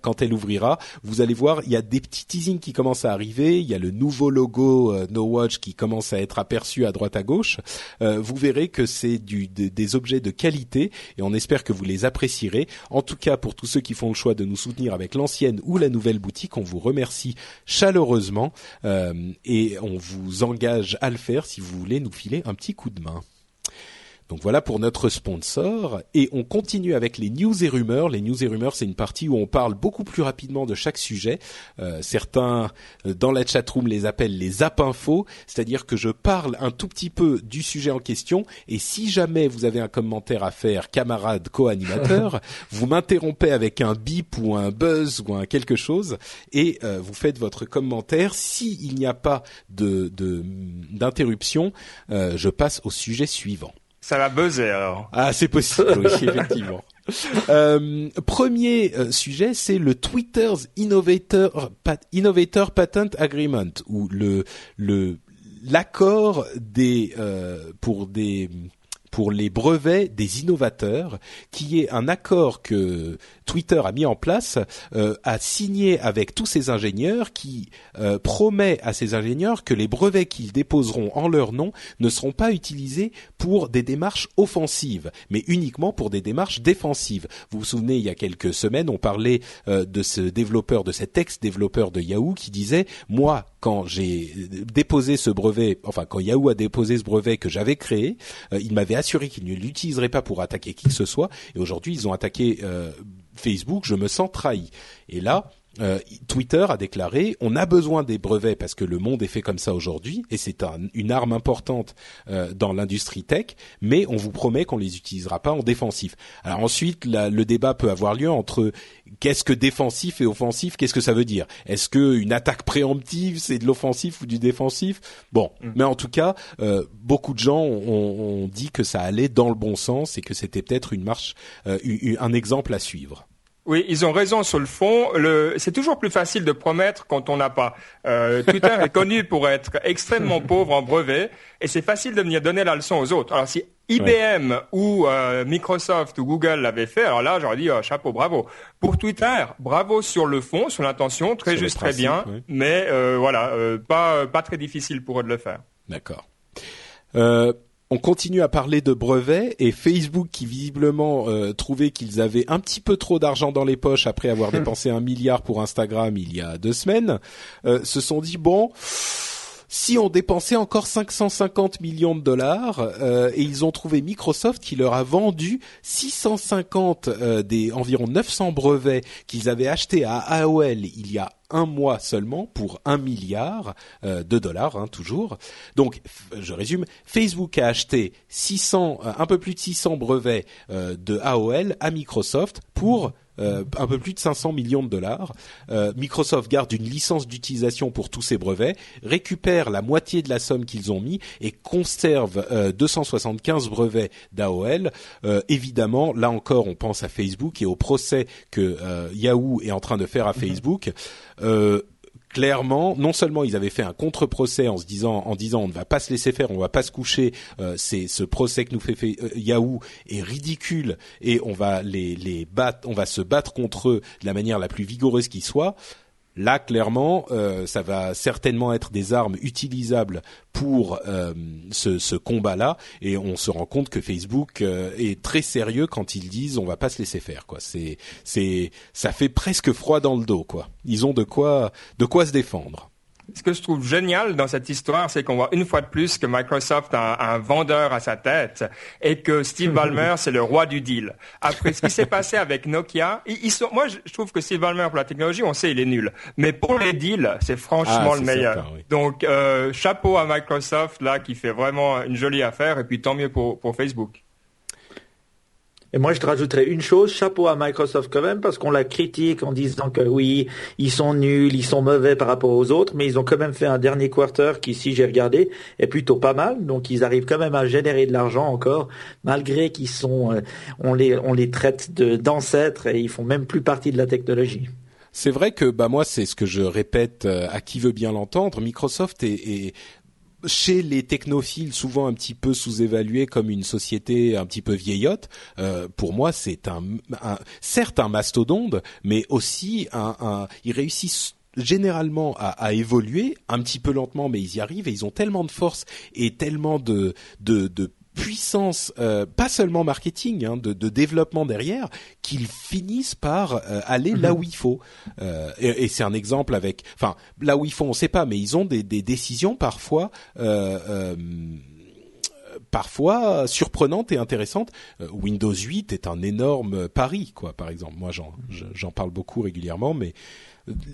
quand elle ouvrira. Vous allez voir, il y a des petits teasings qui commencent à arriver. Il y a le nouveau logo No Watch qui commence à être aperçu à droite à gauche, euh, vous verrez que c'est des objets de qualité et on espère que vous les apprécierez. En tout cas, pour tous ceux qui font le choix de nous soutenir avec l'ancienne ou la nouvelle boutique, on vous remercie chaleureusement euh, et on vous engage à le faire si vous voulez nous filer un petit coup de main. Donc voilà pour notre sponsor et on continue avec les news et rumeurs. Les news et rumeurs, c'est une partie où on parle beaucoup plus rapidement de chaque sujet. Euh, certains euh, dans la chatroom les appellent les app infos, c'est-à-dire que je parle un tout petit peu du sujet en question et si jamais vous avez un commentaire à faire, camarade co-animateur, vous m'interrompez avec un bip ou un buzz ou un quelque chose et euh, vous faites votre commentaire. S'il n'y a pas de d'interruption, je passe au sujet suivant. Ça va buzzer alors. Ah, c'est possible, oui, effectivement. Euh, premier euh, sujet, c'est le Twitter's Innovator, Innovator Patent Agreement, ou le le l'accord des euh, pour des pour les brevets des innovateurs, qui est un accord que Twitter a mis en place, euh, a signé avec tous ses ingénieurs, qui euh, promet à ces ingénieurs que les brevets qu'ils déposeront en leur nom ne seront pas utilisés pour des démarches offensives, mais uniquement pour des démarches défensives. Vous vous souvenez, il y a quelques semaines, on parlait euh, de ce développeur, de cet ex-développeur de Yahoo, qui disait moi, quand j'ai déposé ce brevet, enfin quand Yahoo a déposé ce brevet que j'avais créé, il m'avait assuré qu'ils ne l'utiliseraient pas pour attaquer qui que ce soit. Et aujourd'hui, ils ont attaqué euh, Facebook. Je me sens trahi. Et là, euh, Twitter a déclaré on a besoin des brevets parce que le monde est fait comme ça aujourd'hui et c'est une arme importante euh, dans l'industrie tech, mais on vous promet qu'on les utilisera pas en défensif. Alors ensuite, le débat peut avoir lieu entre qu'est-ce que défensif et offensif, qu'est-ce que ça veut dire? Est-ce que une attaque préemptive c'est de l'offensif ou du défensif? Bon, mm. mais en tout cas, euh, beaucoup de gens ont, ont, dit que ça allait dans le bon sens et que c'était peut-être une marche, un exemple à suivre. Oui, ils ont raison sur le fond. Le... C'est toujours plus facile de promettre quand on n'a pas. Euh, Twitter est connu pour être extrêmement pauvre en brevets et c'est facile de venir donner la leçon aux autres. Alors si IBM ou euh, Microsoft ou Google l'avaient fait, alors là j'aurais dit oh, chapeau, bravo. Pour Twitter, bravo sur le fond, sur l'intention, très juste, très bien, mais euh, voilà, euh, pas pas très difficile pour eux de le faire. D'accord. On continue à parler de brevets et Facebook qui visiblement euh, trouvait qu'ils avaient un petit peu trop d'argent dans les poches après avoir dépensé un milliard pour Instagram il y a deux semaines, euh, se sont dit bon si on dépensait encore 550 millions de dollars euh, et ils ont trouvé Microsoft qui leur a vendu 650 euh, des environ 900 brevets qu'ils avaient achetés à AOL il y a un mois seulement pour un milliard euh, de dollars hein, toujours. Donc je résume, Facebook a acheté 600 un peu plus de 600 brevets de AOL à Microsoft pour euh, un peu plus de 500 millions de dollars. Euh, Microsoft garde une licence d'utilisation pour tous ces brevets, récupère la moitié de la somme qu'ils ont mis et conserve 275 euh, brevets d'AOL. évidemment, là encore, on pense à Facebook et au procès que Yahoo est en train de faire à mhm. Facebook clairement, non seulement ils avaient fait un contre-procès en se disant, en disant, on ne va pas se laisser faire, on va pas se coucher, euh, c'est ce procès que nous fait, fait euh, Yahoo est ridicule et on va les, les battre, on va se battre contre eux de la manière la plus vigoureuse qui soit. Là, clairement, euh, ça va certainement être des armes utilisables pour euh, ce, combat-là, et on se rend compte que Facebook euh, est très sérieux quand ils disent on va pas se laisser faire. Quoi, c'est, c'est, ça fait presque froid dans le dos. Quoi, ils ont de quoi, de quoi se défendre. Ce que je trouve génial dans cette histoire, c'est qu'on voit une fois de plus que Microsoft a un, vendeur à sa tête et que Steve Ballmer, c'est le roi du deal. Après ce qui s'est passé avec Nokia, ils, sont, moi je trouve que Steve Ballmer pour la technologie, on sait il est nul, mais pour les deals, c'est franchement ah, le meilleur. Donc euh, chapeau à Microsoft là qui fait vraiment une jolie affaire et puis tant mieux pour, pour Facebook. Et moi, je te rajouterais une chose, chapeau à Microsoft quand même, parce qu'on la critique en disant que oui, ils sont nuls, ils sont mauvais par rapport aux autres, mais ils ont quand même fait un dernier quarter qui, si j'ai regardé, est plutôt pas mal. Donc, ils arrivent quand même à générer de l'argent encore, malgré qu'ils sont, euh, on les, on les traite d'ancêtres et ils font même plus partie de la technologie. C'est vrai que bah moi c'est ce que je répète euh, à qui veut bien l'entendre. Microsoft est, est, chez les technophiles souvent un petit peu sous-évalués comme une société un petit peu vieillotte, euh, pour moi c'est un, certes un mastodonte, mais aussi un, ils réussissent généralement à, à, évoluer un petit peu lentement, mais ils y arrivent et ils ont tellement de force et tellement de de, de puissance, euh, pas seulement marketing, hein, de, de, développement derrière, qu'ils finissent par euh, aller là mhm. où il faut. Euh, et, et c'est un exemple avec, enfin, là où il faut, on sait pas, mais ils ont des, des décisions parfois. parfois surprenantes et intéressantes. Windows 8 est un énorme pari, quoi. Par exemple, moi j'en j'en parle beaucoup régulièrement, mais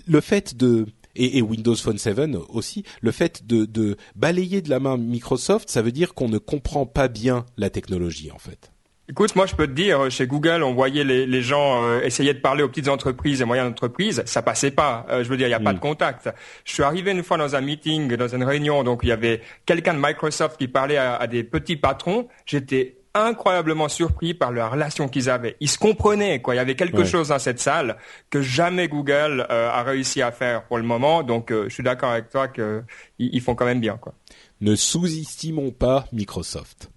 le fait de et, et, Windows Phone 7 aussi, le fait de, de balayer de la main Microsoft, ça veut dire qu'on ne comprend pas bien la technologie en fait. Écoute, moi je peux te dire, chez Google, on voyait les, les gens euh, essayer de parler aux petites entreprises et moyennes entreprises, ça passait pas. Euh, je veux dire, il n'y a pas de mm. contact. Je suis arrivé une fois dans un meeting, dans une réunion, donc il y avait quelqu'un de Microsoft qui parlait à, à des petits patrons. J'étais incroyablement surpris par la relation qu'ils avaient. Ils se comprenaient, quoi. Il y avait quelque chose dans cette salle que jamais Google euh, a réussi à faire pour le moment. Donc, euh, je suis d'accord avec toi qu'ils font quand même bien, quoi. Ne sous-estimons pas Microsoft.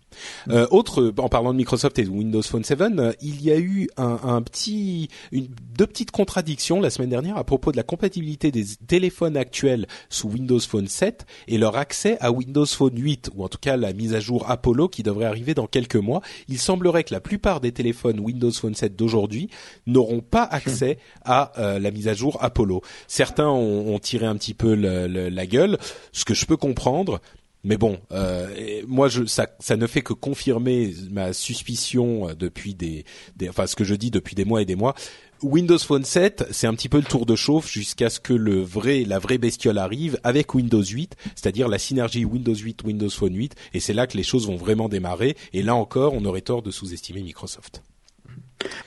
Euh, autre, en parlant de Microsoft et de Windows Phone 7, euh, il y a eu un, un, petit, une, deux petites contradictions la semaine dernière à propos de la compatibilité des téléphones actuels sous Windows Phone 7 et leur accès à Windows Phone 8 ou en tout cas la mise à jour Apollo qui devrait arriver dans quelques mois. Il semblerait que la plupart des téléphones Windows Phone 7 d'aujourd'hui n'auront pas accès à euh, la mise à jour Apollo. Certains ont, ont tiré un petit peu le, le, la gueule, ce que je peux comprendre mais bon, euh, moi, je, ça, ne fait que confirmer ma suspicion depuis des, des, enfin, ce que je dis depuis des mois et des mois. Windows Phone 7, c'est un petit peu le tour de chauffe jusqu'à ce que le vrai, la vraie bestiole arrive avec Windows 8, c'est-à-dire la synergie Windows 8, Windows Phone 8, et c'est là que les choses vont vraiment démarrer. Et là encore, on aurait tort de sous-estimer Microsoft.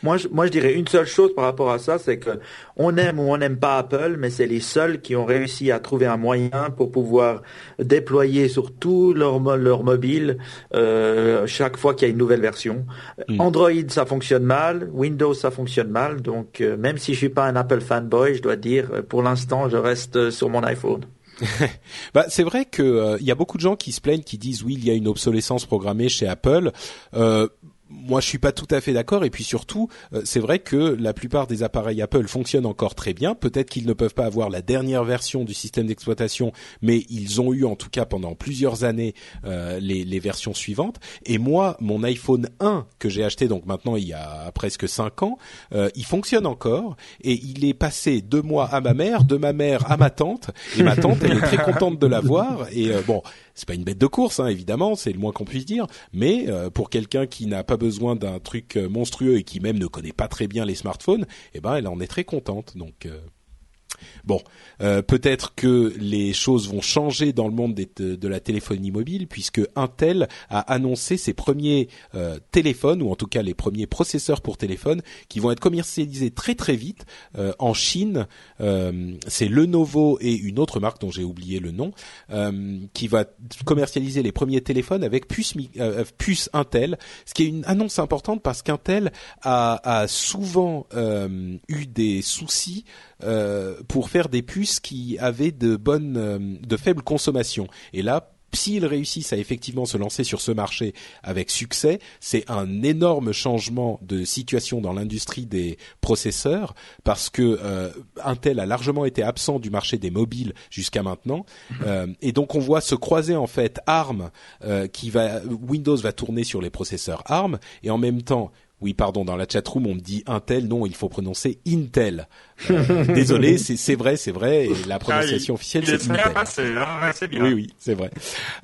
Moi je, moi, je dirais une seule chose par rapport à ça, c'est que on aime ou on n'aime pas Apple, mais c'est les seuls qui ont réussi à trouver un moyen pour pouvoir déployer sur tout leur, leur mobile euh, chaque fois qu'il y a une nouvelle version. Hmm. Android, ça fonctionne mal. Windows, ça fonctionne mal. Donc, euh, même si je suis pas un Apple fanboy, je dois dire, euh, pour l'instant, je reste sur mon iPhone. bah, c'est vrai que il y a beaucoup de gens qui se plaignent, qui disent oui, il y a une obsolescence programmée chez Apple. Euh, moi, je suis pas tout à fait d'accord. Et puis surtout, euh, c'est vrai que la plupart des appareils Apple fonctionnent encore très bien. Peut-être qu'ils ne peuvent pas avoir la dernière version du système d'exploitation, mais ils ont eu en tout cas pendant plusieurs années euh, les, les, versions suivantes. Et moi, mon iPhone 1 que j'ai acheté donc maintenant il y a presque cinq ans, euh, il fonctionne encore et il est passé deux mois à ma mère, de ma mère à ma tante. Et ma tante, elle est très contente de l'avoir. Et bon, c'est pas une bête de course, hein, évidemment, c'est le moins qu'on puisse dire. Mais pour quelqu'un qui n'a pas besoin d'un truc euh, monstrueux et qui même ne connaît pas très bien les smartphones, eh ben elle en est très contente. Donc euh, Bon, euh, peut-être que les choses vont changer dans le monde de, la téléphonie mobile puisque Intel a annoncé ses premiers euh, téléphones ou en tout cas les premiers processeurs pour téléphone qui vont être commercialisés très très vite euh, en Chine. C'est Lenovo et une autre marque dont j'ai oublié le nom qui va commercialiser les premiers téléphones avec puce, Intel, ce qui est une annonce importante parce qu'Intel a, souvent eu des soucis pour faire des puces qui avaient de bonnes, euh, de faibles consommations. Et là, s'ils réussissent à effectivement se lancer sur ce marché avec succès, c'est un énorme changement de situation dans l'industrie des processeurs parce que euh, Intel a largement été absent du marché des mobiles jusqu'à maintenant mhm. et donc on voit se croiser en fait ARM qui va Windows va tourner sur les processeurs ARM et en même temps oui, pardon, dans la chatroom, on me dit Intel. Non, il faut prononcer Intel. Euh, désolé, c'est vrai, c'est vrai. Et la prononciation officielle, c'est Intel. Hein, bien. Oui, oui, c'est vrai.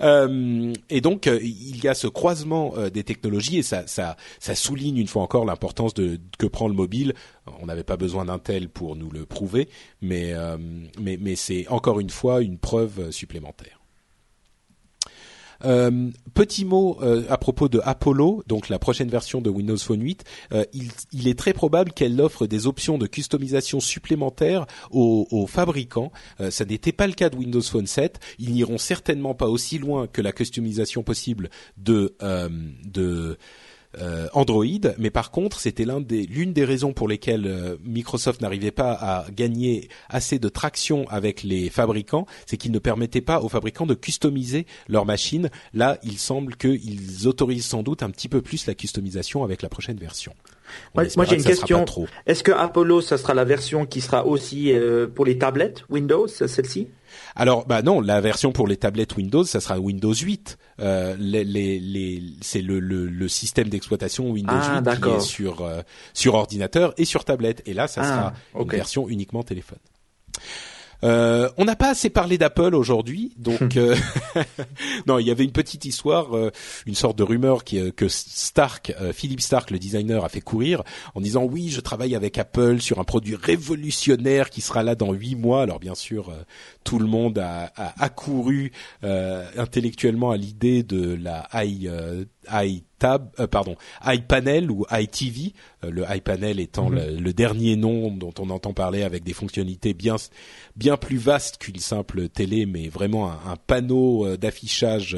Euh, et donc, euh, il y a ce croisement des technologies et ça, ça, ça souligne une fois encore l'importance de que prend le mobile. On n'avait pas besoin d'Intel pour nous le prouver, mais, mais, mais c'est encore une fois une preuve supplémentaire. Euh, petit mot euh, à propos de Apollo, donc la prochaine version de Windows Phone 8. Euh, il, il, est très probable qu'elle offre des options de customisation supplémentaires aux, aux fabricants. ça n'était pas le cas de Windows Phone 7. Ils n'iront certainement pas aussi loin que la customisation possible de de euh, Android, mais par contre, c'était l'une des, raisons pour lesquelles euh, Microsoft n'arrivait pas à gagner assez de traction avec les fabricants, c'est qu'ils ne permettaient pas aux fabricants de customiser leur machine. Là, il semble qu'ils autorisent sans doute un petit peu plus la customisation avec la prochaine version. Moi, j'ai une question. Est-ce que Apollo, ça sera la version qui sera aussi euh, pour les tablettes Windows, celle-ci? Alors, bah non, la version pour les tablettes Windows, ça sera Windows 8. Euh, les, les, les, c'est le, le, le, système d'exploitation Windows 8 ah, qui est sur euh, sur ordinateur et sur tablette. Et là, ça ah, sera une version uniquement téléphone. Euh, on n'a pas assez parlé d'Apple aujourd'hui, donc euh, non, il y avait une petite histoire, euh, une sorte de rumeur qui, que Stark, Philippe Stark, le designer, a fait courir en disant oui, je travaille avec Apple sur un produit révolutionnaire qui sera là dans huit mois. Alors bien sûr, tout le monde a, a accouru intellectuellement à l'idée de la i iTab, euh, pardon, iPanel ou iTV, euh, le iPanel étant mhm. le, dernier nom dont on entend parler avec des fonctionnalités bien bien plus vastes qu'une simple télé, mais vraiment un, panneau euh, d'affichage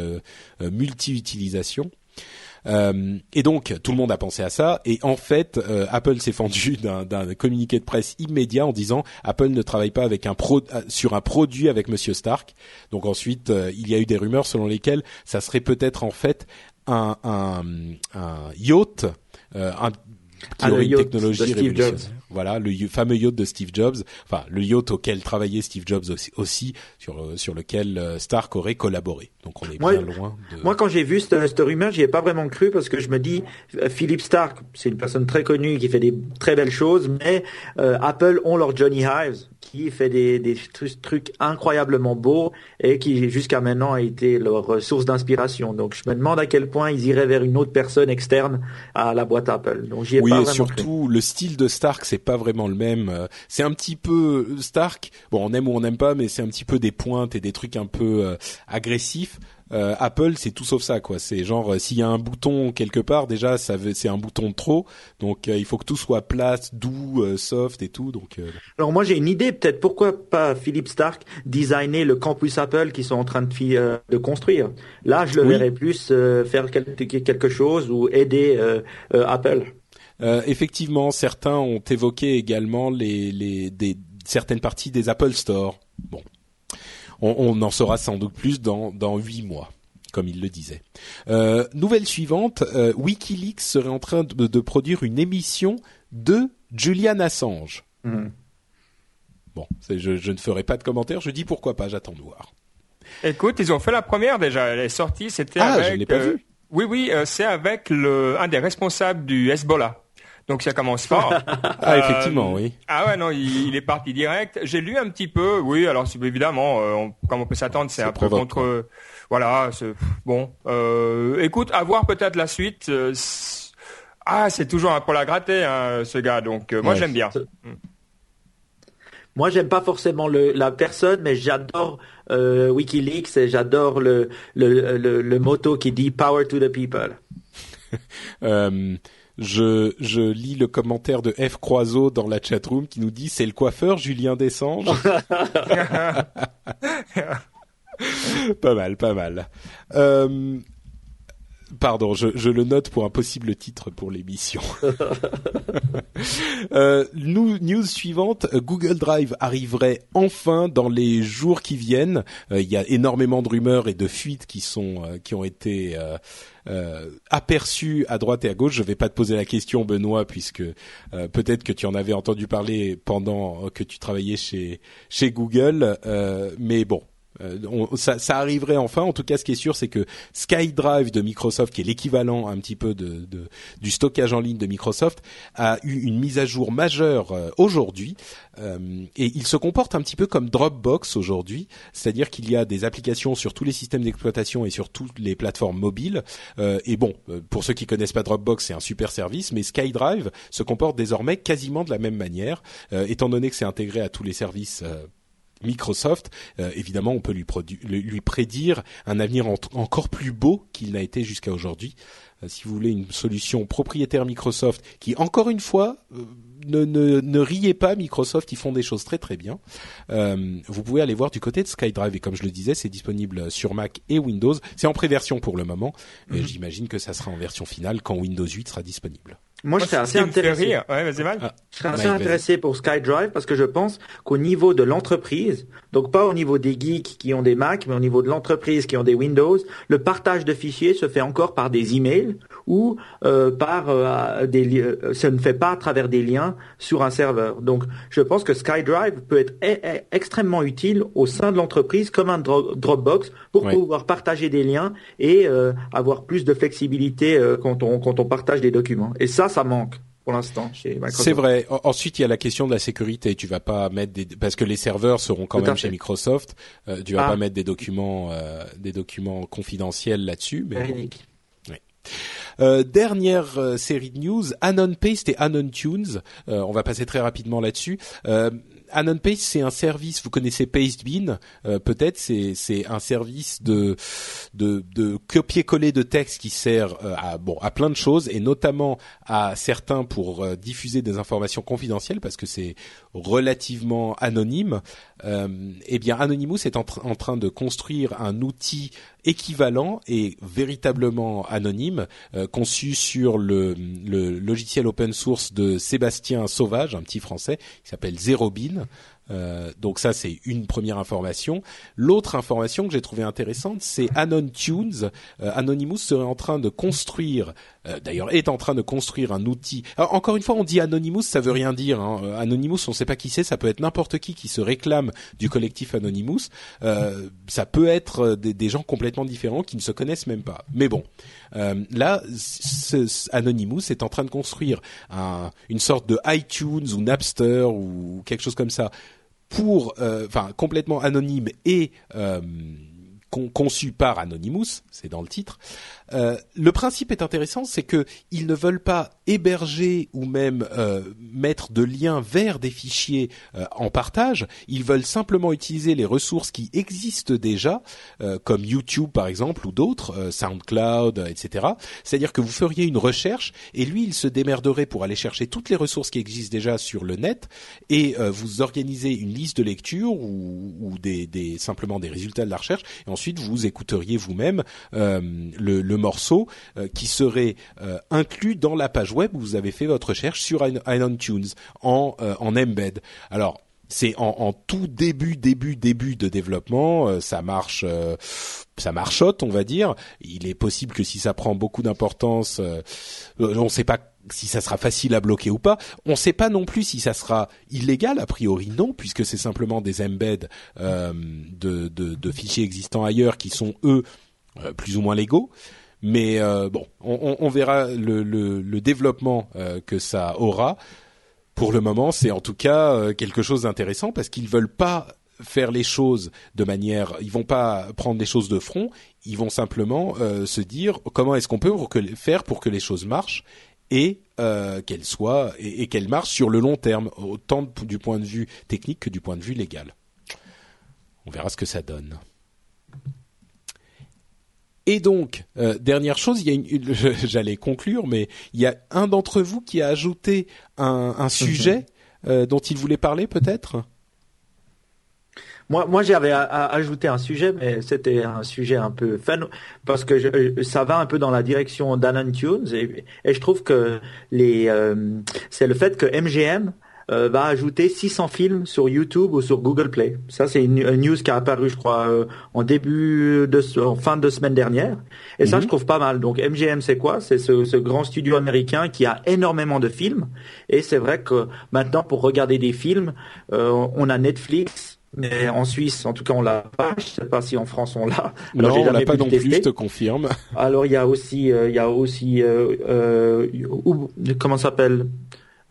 multi-utilisation. et donc tout le monde a pensé à ça. Et en fait, Apple s'est fendu d'un communiqué de presse immédiat en disant Apple ne travaille pas avec un pro sur un produit avec Monsieur Stark. Donc ensuite, il y a eu des rumeurs selon lesquelles ça serait peut-être en fait un, un, un yacht, euh, un, qui ah, aurait une technologie révolutionnaire. Voilà, le fameux yacht de Steve Jobs, enfin le yacht auquel travaillait Steve Jobs aussi, sur euh, sur lequel euh, Stark aurait collaboré. Donc on est bien loin de. Moi, quand j'ai vu cette, cette rumeur, j'y ai pas vraiment cru parce que je me dis, euh, Philippe Stark, c'est une personne très connue qui fait des très belles choses, mais Apple ont leur Johnny Hives qui fait des, des trucs incroyablement beaux et qui jusqu'à maintenant a été leur source d'inspiration. Donc je me demande à quel point ils iraient vers une autre personne externe à la boîte Apple. Donc j'y ai oui, pas et surtout le style de Stark, c'est pas vraiment le même. Euh, c'est un petit peu Stark. Bon, on aime ou on n'aime pas, mais c'est un petit peu des pointes et des trucs un peu euh, agressifs. Euh, Apple, c'est tout sauf ça, quoi. C'est genre s'il y a un bouton quelque part, déjà, ça c'est un bouton de trop. Donc il faut que tout soit plat, doux, soft et tout. Donc. Alors moi j'ai une idée, peut-être pourquoi pas Philippe Stark designer le campus Apple qu'ils sont en train de, de construire. Là, je le verrais plus faire quelque chose ou aider Apple. Euh, effectivement, certains ont évoqué également les, les des, certaines parties des Apple Store. Bon, on, on en saura sans doute plus dans dans huit mois comme il le disait. Euh, nouvelle suivante, euh, WikiLeaks serait en train de, de, produire une émission de Julian Assange. Mhm. Bon, je, je, ne ferai pas de commentaire, je dis pourquoi pas, j'attends de voir. Écoute, ils ont fait la première déjà, elle est sortie, c'était ah, avec... je l'ai pas euh, vu. Oui, oui, c'est avec le un des responsables du Hezbollah. Donc ça commence fort. ah effectivement, oui. Euh, ah ouais non, il, il est parti direct. J'ai lu un petit peu. Oui, alors évidemment, euh, comme on peut s'attendre, c'est un peu contre. voilà, bon. Euh, écoute, à voir peut-être la suite. Euh, ah, c'est toujours un poil à gratter, hein, ce gars. Donc moi j'aime bien. Mm. Moi, j'aime pas forcément le, la personne, mais j'adore euh, WikiLeaks et j'adore le, le, le, le, motto qui dit "Power to the people". euh, je, je lis le commentaire de F Croiseau dans la chatroom qui nous dit c'est le coiffeur Julien Dessange. pas mal, pas mal. Euh, Pardon, je, je, le note pour un possible titre pour l'émission. euh, news suivante, Google Drive arriverait enfin dans les jours qui viennent. Euh, il y a énormément de rumeurs et de fuites qui sont euh, qui ont été euh, euh, aperçues à droite et à gauche. Je vais pas te poser la question, Benoît, puisque peut-être que tu en avais entendu parler pendant que tu travaillais chez chez Google. mais bon, euh, ça, ça, arriverait enfin. En tout cas, ce qui est sûr, c'est que SkyDrive de Microsoft, qui est l'équivalent un petit peu de, de, du stockage en ligne de Microsoft, a eu une mise à jour majeure euh, aujourd'hui. Euh, et il se comporte un petit peu comme Dropbox aujourd'hui, c'est-à-dire qu'il y a des applications sur tous les systèmes d'exploitation et sur toutes les plateformes mobiles. et bon, pour ceux qui connaissent pas Dropbox, c'est un super service, mais SkyDrive se comporte désormais quasiment de la même manière, étant donné que c'est intégré à tous les services Microsoft, euh, évidemment, on peut lui, lui, prédire un avenir encore plus beau qu'il n'a été jusqu'à aujourd'hui. Euh, si vous voulez une solution propriétaire Microsoft, qui encore une fois euh, ne, ne, ne, riez pas, Microsoft, ils font des choses très très bien. vous pouvez aller voir du côté de SkyDrive et comme je le disais, c'est disponible sur Mac et Windows. C'est en pré-version pour le moment et mhm. j'imagine que ça sera en version finale quand Windows 8 sera disponible. Moi, je serais assez intéressé. Ouais, vas-y, ah, je serais assez intéressé pour SkyDrive parce que je pense qu'au niveau de l'entreprise, donc pas au niveau des geeks qui ont des Mac, mais au niveau de l'entreprise qui ont des Windows, le partage de fichiers se fait encore par des emails ou euh, par euh, des euh, ça ne fait pas à travers des liens sur un serveur. Donc, je pense que SkyDrive peut être e, e, extrêmement utile au sein de l'entreprise comme un Dropbox pour pouvoir partager des liens et euh, avoir plus de flexibilité quand on quand on partage des documents. Et ça ça, manque pour l'instant chez Microsoft. C'est vrai. Ensuite, il y a la question de la sécurité. Tu vas pas mettre des parce que les serveurs seront quand même chez Microsoft. Euh, tu vas ah. pas mettre des documents euh, des documents confidentiels là-dessus. Mais Euh, dernière euh, série de news, Anon Paste et Anon Tunes. on va passer très rapidement là-dessus. Anon Paste, c'est un service. Vous connaissez Pastebin, euh, peut-être. C'est c'est un service de de, de copier-coller de texte qui sert euh, à bon à plein de choses et notamment à certains pour euh, diffuser des informations confidentielles parce que c'est relativement anonyme. eh bien, Anonymous est en train de construire un outil équivalent et véritablement anonyme, euh, conçu sur le, logiciel open source de Sébastien Sauvage, un petit français, qui s'appelle Zerobin. Euh, donc ça c'est une première information. L'autre information que j'ai trouvée intéressante, c'est Anon Tunes. Euh, Anonymous serait en train de construire d'ailleurs est en train de construire un outil. encore une fois, on dit Anonymous, ça veut rien dire. Hein. Anonymous, on ne sait pas qui c'est, ça peut être n'importe qui qui se réclame du collectif Anonymous. ça peut être des, des, gens complètement différents qui ne se connaissent même pas. Mais bon, là, Anonymous est en train de construire un, une sorte de iTunes ou Napster ou quelque chose comme ça pour, enfin, complètement anonyme et conçu par Anonymous, c'est dans le titre. Euh, le principe est intéressant, c'est que ils ne veulent pas héberger ou même euh, mettre de liens vers des fichiers euh, en partage. Ils veulent simplement utiliser les ressources qui existent déjà, comme YouTube par exemple ou d'autres, SoundCloud, etc. C'est-à-dire que vous feriez une recherche et lui, il se démerderait pour aller chercher toutes les ressources qui existent déjà sur le net et vous organisez une liste de lecture ou, ou des, des, simplement des résultats de la recherche. Et ensuite, vous écouteriez vous-même le, le morceau euh, qui serait euh, inclus dans la page web où vous avez fait votre recherche sur iTunes en, euh, en embed. Alors c'est en, en, tout début, début, début de développement. ça marche, ça marchote, on va dire. Il est possible que si ça prend beaucoup d'importance, on ne sait pas si ça sera facile à bloquer ou pas. On ne sait pas non plus si ça sera illégal. A priori, non, puisque c'est simplement des embeds de, de, de, fichiers existants ailleurs qui sont eux plus ou moins légaux. Mais euh, bon, on, verra le, le, développement euh, que ça aura. Pour le moment, c'est en tout cas euh, quelque chose d'intéressant parce qu'ils veulent pas faire les choses de manière, ils vont pas prendre les choses de front, ils vont simplement se dire comment est-ce qu'on peut faire pour que les choses marchent et qu'elles soient et qu'elles marchent sur le long terme, autant du point de vue technique que du point de vue légal. On verra ce que ça donne. Et donc, euh, dernière chose, il y a une, j'allais conclure, mais il y a un d'entre vous qui a ajouté un, un sujet mhm. euh, dont il voulait parler, peut-être? Moi, moi, j'avais ajouté un sujet, mais c'était un sujet un peu fun parce que je, ça va un peu dans la direction d'Alan Tunes et, et, je trouve que les, euh, c'est le fait que MGM euh, va ajouter 600 films sur YouTube ou sur Google Play. Ça, c'est une, news qui a apparu, je crois, euh, en début de en fin de semaine dernière. Et ça, mhm. je trouve pas mal. Donc, MGM, c'est quoi? C'est ce, ce, grand studio américain qui a énormément de films. Et c'est vrai que maintenant, pour regarder des films, euh, on a Netflix, mais en Suisse, en tout cas, on l'a pas. Je sais pas si en France on l'a. Non, on l'a pas non plus. Je te confirme. Alors il y a aussi, il y a aussi, euh, comment s'appelle?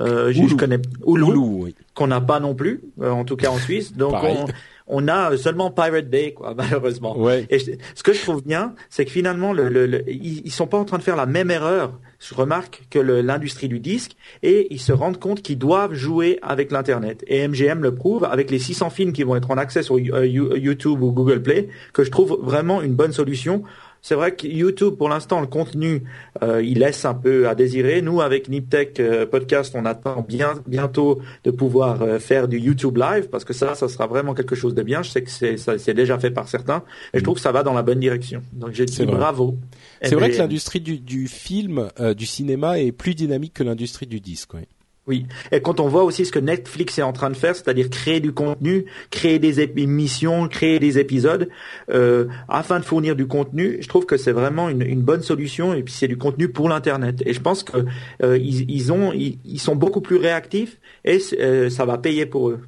Euh, je connais Oulu, qu'on n'a pas non plus, euh, en tout cas en Suisse. Donc on, on, a seulement Pirate Bay, quoi, malheureusement. Ouais. Et ce que je trouve bien, c'est que finalement, le, le, ils, sont pas en train de faire la même erreur. Je remarque que l'industrie du disque et ils se rendent compte qu'ils doivent jouer avec l'internet. Et MGM le prouve avec les 600 films qui vont être en accès sur euh, YouTube ou Google Play, que je trouve vraiment une bonne solution c'est vrai que YouTube, pour l'instant, le contenu, euh, il laisse un peu à désirer. Nous, avec Niptech euh, Podcast, on attend bien bientôt de pouvoir euh, faire du YouTube Live parce que ça, ça sera vraiment quelque chose de bien. Je sais que c'est, ça, c'est déjà fait par certains et je trouve que ça va dans la bonne direction. Donc, j'ai dit bravo. C'est vrai que l'industrie du, du film, du cinéma est plus dynamique que l'industrie du disque. Oui. Oui, et quand on voit aussi ce que Netflix est en train de faire, c'est-à-dire créer du contenu, créer des émissions, créer des épisodes, euh, afin de fournir du contenu, je trouve que c'est vraiment une, une, bonne solution. Et puis c'est du contenu pour l'internet. Et je pense que euh, ils, ils, ont, ils, sont beaucoup plus réactifs et euh, ça va payer pour eux.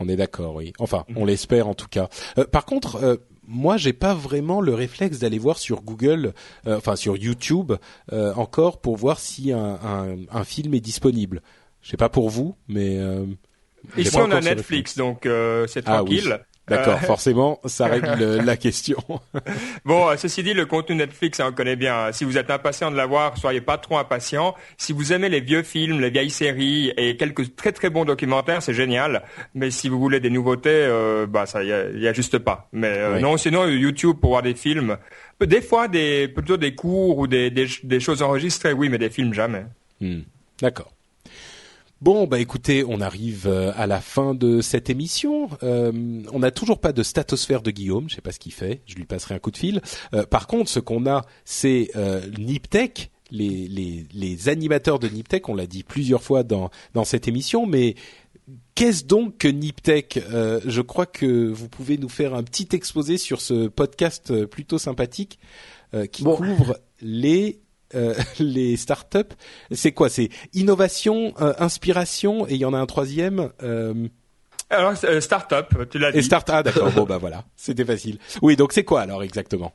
On est d'accord, oui. Enfin, on l'espère en tout cas. Euh, par contre. Euh, moi, j'ai pas vraiment le réflexe d'aller voir sur Google, euh, enfin sur YouTube encore pour voir si un, un, un film est disponible. Je sais pas pour vous, mais euh, ici on a Netflix, donc euh, c'est ah tranquille. D'accord, euh, forcément, ça règle la question. bon, ceci dit, le contenu Netflix, on connaît bien. Si vous êtes impatient de l'avoir, soyez pas trop impatient. Si vous aimez les vieux films, les vieilles séries et quelques très très bons documentaires, c'est génial. Mais si vous voulez des nouveautés, euh, bah ça y a, juste pas. Mais non, sinon YouTube pour voir des films, des fois des plutôt des cours ou des des, choses enregistrées, oui, mais des films jamais. Hmm. D'accord. Bon, bah écoutez, on arrive euh, à la fin de cette émission. Euh, on n'a toujours pas de statosphère de Guillaume, je sais pas ce qu'il fait, je lui passerai un coup de fil. Euh, par contre, ce qu'on a, c'est euh, Niptech, les, les, les, animateurs de Niptech, on l'a dit plusieurs fois dans, dans cette émission, mais qu'est-ce donc que Niptech? Je crois que vous pouvez nous faire un petit exposé sur ce podcast plutôt sympathique qui couvre les euh, les startups, c'est quoi? C'est innovation, inspiration, et il y en a un troisième. Alors startup, tu l'as dit. Et start, ah d'accord. bon bah voilà, c'était facile. Oui, donc c'est quoi alors exactement?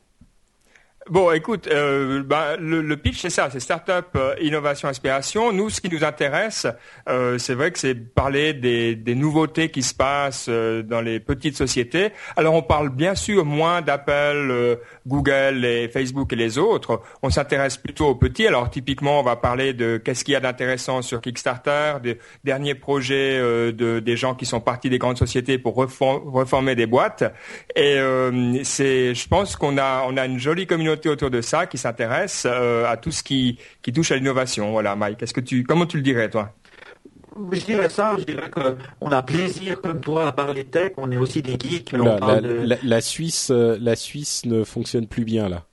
Bon, écoute, euh, bah, le, le, pitch c'est ça, c'est startup, euh, innovation, inspiration. Nous, ce qui nous intéresse, euh, c'est vrai que c'est parler des, des, nouveautés qui se passent euh, dans les petites sociétés. Alors, on parle bien sûr moins d'Apple, euh, Google et Facebook et les autres. On s'intéresse plutôt aux petits. Alors, typiquement, on va parler de qu'est-ce qu'il y a d'intéressant sur Kickstarter, des derniers projets de des gens qui sont partis des grandes sociétés pour reformer des boîtes. Et c'est, je pense qu'on a on a une jolie communauté autour de ça qui s'intéresse euh, à tout ce qui, qui touche à l'innovation. Voilà, Mike. Est-ce que tu, comment tu le dirais, toi? Je dirais ça, je dirais qu'on a plaisir comme toi à parler tech, on est aussi des geeks. la, Suisse, euh, la Suisse ne fonctionne plus bien là.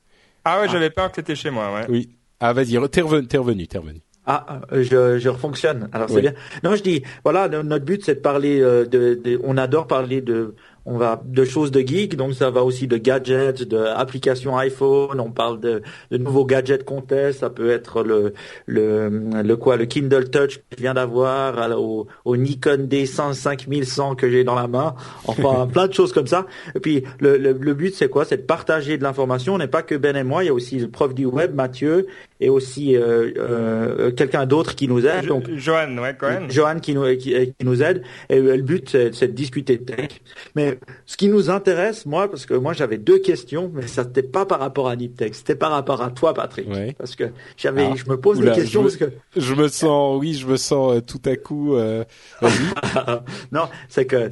Ah ouais, j'avais peur que t'étais chez moi. Ouais. Oui. Ah vas-y, t'es revenu, t'es revenu, revenu. Ah, je, je refonctionne. Alors c'est bien. Non, je dis, voilà, notre but c'est de parler euh, de, de, on adore parler de on va de choses de geek, donc ça va aussi de gadgets, de applications iPhone. On parle de, de nouveaux gadgets qu'on teste. Ça peut être le le le quoi, le Kindle Touch que je viens d'avoir, au, au, Nikon D100 5100 que j'ai dans la main. Enfin, plein de choses comme ça. Et puis le le, le but c'est quoi? C'est de partager de l'information. On n'est pas que Ben et moi. Il y a aussi le prof du web, Mathieu, et aussi euh, euh, quelqu'un d'autre qui nous aide. Donc Johan, ouais. Johan qui nous qui, qui nous aide. Et le but c'est de discuter de tech. Mais ce qui nous intéresse, moi, parce que moi j'avais deux questions, mais ça n'était pas par rapport à Niptech, c'était par rapport à toi, Patrick, parce que j'avais, je me pose des questions je parce que je me sens, oui, je me sens euh, tout à coup. Euh, non, c'est que euh,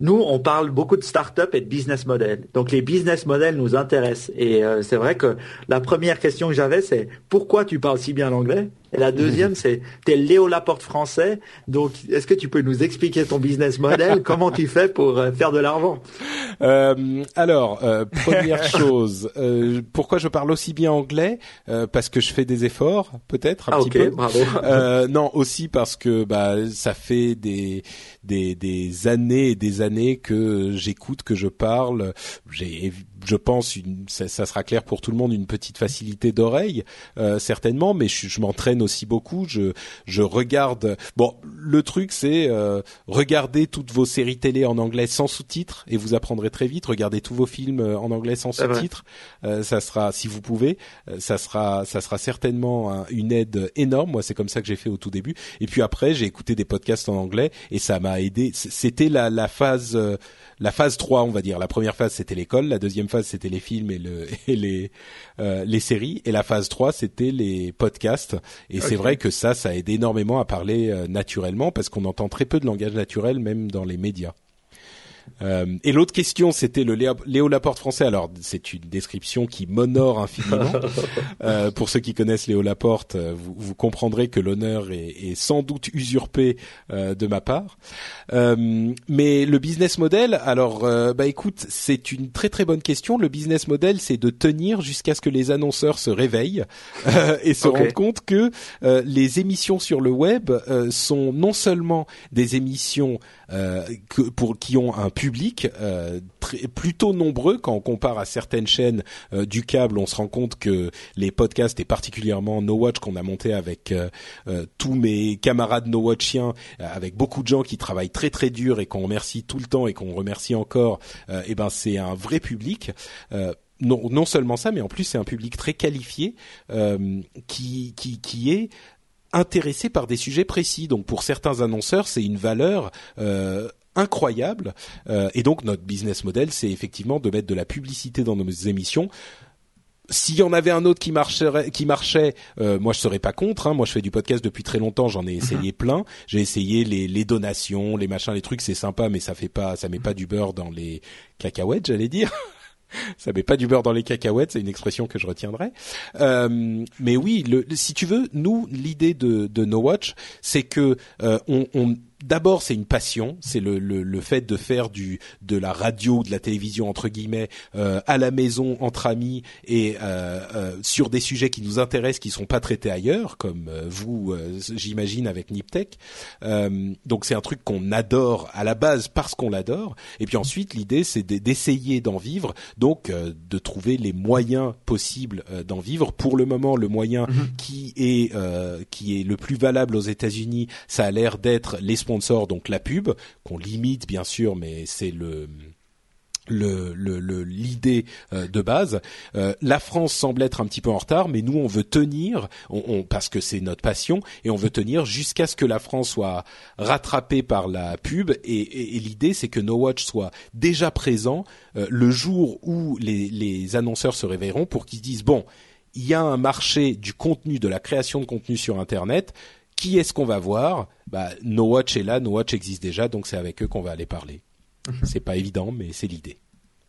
nous, on parle beaucoup de start-up et de business model. Donc les business models nous intéressent, et c'est vrai que la première question que j'avais, c'est pourquoi tu parles si bien l'anglais? Et la deuxième, c'est t'es Léo Laporte français. Donc, est-ce que tu peux nous expliquer ton business model? Comment tu fais pour euh, faire de l'argent? Euh, Alors, euh, première chose, euh, pourquoi je parle aussi bien anglais? Parce que je fais des efforts, peut-être un ah, petit peu. Bravo. non, aussi parce que bah ça fait des des, des années et des années que j'écoute, que je parle. J'ai je pense, une, ça, ça, sera clair pour tout le monde, une petite facilité d'oreille, euh, certainement, mais je, je m'entraîne aussi beaucoup. Je, je regarde. Bon, le truc, c'est euh, regarder toutes vos séries télé en anglais sans sous-titres et vous apprendrez très vite. Regardez tous vos films euh, en anglais sans sous-titres. Euh, ça sera, si vous pouvez, ça sera, ça sera certainement une aide énorme. Moi, c'est comme ça que j'ai fait au tout début. Et puis après, j'ai écouté des podcasts en anglais et ça m'a aidé. C'était la, la phase la phase 3, on va dire. La première phase, c'était l'école. La deuxième phase, c'était les films et, le, et les, euh, les séries. Et la phase 3, c'était les podcasts. Et c'est vrai que ça, ça aide énormément à parler euh, naturellement parce qu'on entend très peu de langage naturel, même dans les médias. Euh, et l'autre question, c'était le Léo, Laporte français. Alors, c'est une description qui m'honore infiniment. euh, pour ceux qui connaissent Léo Laporte, euh, vous, vous comprendrez que l'honneur est, est, sans doute usurpé euh, de ma part. Mais le business model, alors, bah écoute, c'est une très très bonne question. Le business model, c'est de tenir jusqu'à ce que les annonceurs se réveillent et se rendent compte que les émissions sur le web sont non seulement des émissions que, pour qui ont un public euh, plutôt nombreux quand on compare à certaines chaînes euh, du câble. On se rend compte que les podcasts et particulièrement No Watch qu'on a monté avec euh, tous mes camarades No Watchiens, avec beaucoup de gens qui travaillent très très dur et qu'on remercie tout le temps et qu'on remercie encore. eh ben c'est un vrai public. Non, non, seulement ça, mais en plus c'est un public très qualifié qui, qui, qui est intéressé par des sujets précis. Donc pour certains annonceurs, c'est une valeur incroyable. Euh, et donc notre business model, c'est effectivement de mettre de la publicité dans nos émissions. S'il y en avait un autre qui marcherait, qui marchait, euh, moi je serais pas contre. Hein. Moi je fais du podcast depuis très longtemps, j'en ai essayé mhm. plein. J'ai essayé les, les, donations, les machins, les trucs, c'est sympa, mais ça fait pas, ça met pas du beurre dans les cacahuètes, j'allais dire. ça met pas du beurre dans les cacahuètes, c'est une expression que je retiendrai. Euh, mais oui, le, si tu veux, nous l'idée de, de No Watch, c'est que euh, on, on d'abord c'est une passion, c'est le, le, le, fait de faire du de la radio, de la télévision entre guillemets euh, à la maison entre amis et euh, euh, sur des sujets qui nous intéressent, qui sont pas traités ailleurs, comme vous, j'imagine avec Niptech. donc c'est un truc qu'on adore à la base parce qu'on l'adore. Et puis ensuite l'idée c'est d'essayer d'en vivre, donc de trouver les moyens possibles d'en vivre. Pour le moment, le moyen mm-hmm. qui est qui est le plus valable aux États-Unis, ça a l'air d'être les sponsors, donc la pub, qu'on limite bien sûr, mais c'est l'idée euh, de base. Euh, la France semble être un petit peu en retard, mais nous on veut tenir, parce que c'est notre passion, et on veut tenir jusqu'à ce que la France soit rattrapée par la pub. Et, l'idée c'est que No Watch soit déjà présent euh, le jour où les, les annonceurs se réveilleront pour qu'ils disent bon, il y a un marché du contenu, de la création de contenu sur Internet qui est-ce qu'on va voir Bah, No Watch est là, No Watch existe déjà, donc c'est avec eux qu'on va aller parler. Mhm. C'est pas évident, mais c'est l'idée.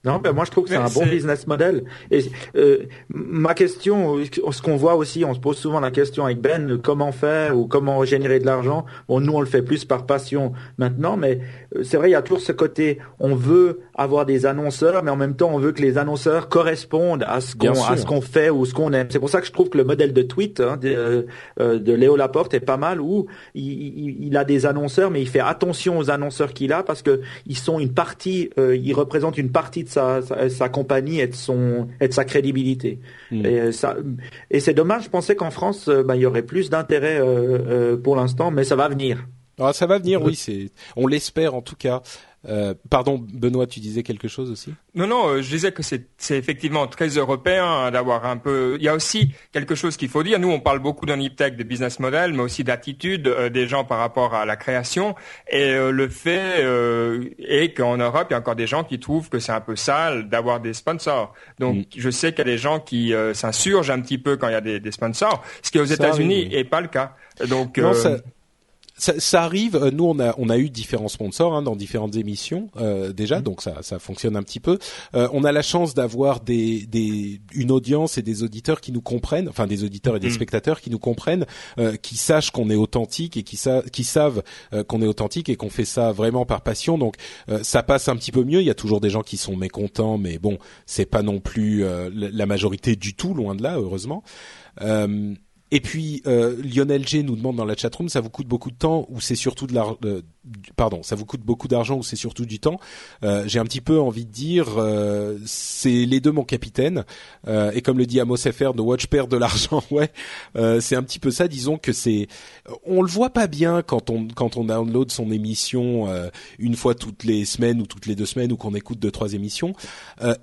Non, ben moi je trouve que c'est un bon business model. Et euh, ma question, ce qu'on voit aussi, on se pose souvent la question avec Ben, comment faire ou comment générer de l'argent. Bon, nous on le fait plus par passion maintenant, mais euh, c'est vrai, il y a toujours ce côté, on veut avoir des annonceurs, mais en même temps on veut que les annonceurs correspondent à ce qu'on à ce qu'on fait ou ce qu'on aime. C'est pour ça que je trouve que le modèle de tweet hein, de, euh, de, Léo Laporte est pas mal, où il, il, a des annonceurs, mais il fait attention aux annonceurs qu'il a parce que ils sont une partie, euh, ils représentent une partie de sa, compagnie et de son et de sa crédibilité. Hmm. Et, euh, ça, et c'est dommage. Je pensais qu'en France, euh, ben, il y aurait plus d'intérêt euh, pour l'instant, mais ça va venir. Ah, ça va venir, oui. C'est, on l'espère en tout cas. Euh, pardon, Benoît, tu disais quelque chose aussi? Non, non, euh, je disais que c'est effectivement très européen hein, d'avoir un peu. Il y a aussi quelque chose qu'il faut dire. Nous, on parle beaucoup d'un tech de business model, mais aussi d'attitude euh, des gens par rapport à la création. Et le fait est qu'en Europe, il y a encore des gens qui trouvent que c'est un peu sale d'avoir des sponsors. Donc, mm. je sais qu'il y a des gens qui s'insurgent un petit peu quand il y a des, sponsors, ce qui aux États-Unis n'est pas le cas. Donc, ça, ça, arrive. Euh, nous, on a on a eu différents sponsors hein, dans différentes émissions euh, déjà, mm. donc ça ça fonctionne un petit peu. Euh, on a la chance d'avoir des des une audience et des auditeurs qui nous comprennent, enfin des auditeurs et des mm. spectateurs qui nous comprennent, euh, qui sachent qu'on est authentique et qui, qui savent euh, qu'on est authentique et qu'on fait ça vraiment par passion. Donc ça passe un petit peu mieux. Il y a toujours des gens qui sont mécontents, mais bon, c'est pas non plus la majorité du tout, loin de là, heureusement. Euh, et puis euh, Lionel G nous demande dans la chatroom, ça vous coûte beaucoup de temps ou c'est surtout de l'argent euh, Pardon, ça vous coûte beaucoup d'argent ou c'est surtout du temps euh, J'ai un petit peu envie de dire, euh, c'est les deux mon capitaine. Euh, et comme le dit Amos FR, de Watch perd de l'argent. ouais, c'est un petit peu ça. Disons que c'est, on le voit pas bien quand on quand on download son émission une fois toutes les semaines ou toutes les deux semaines ou qu'on écoute deux trois émissions.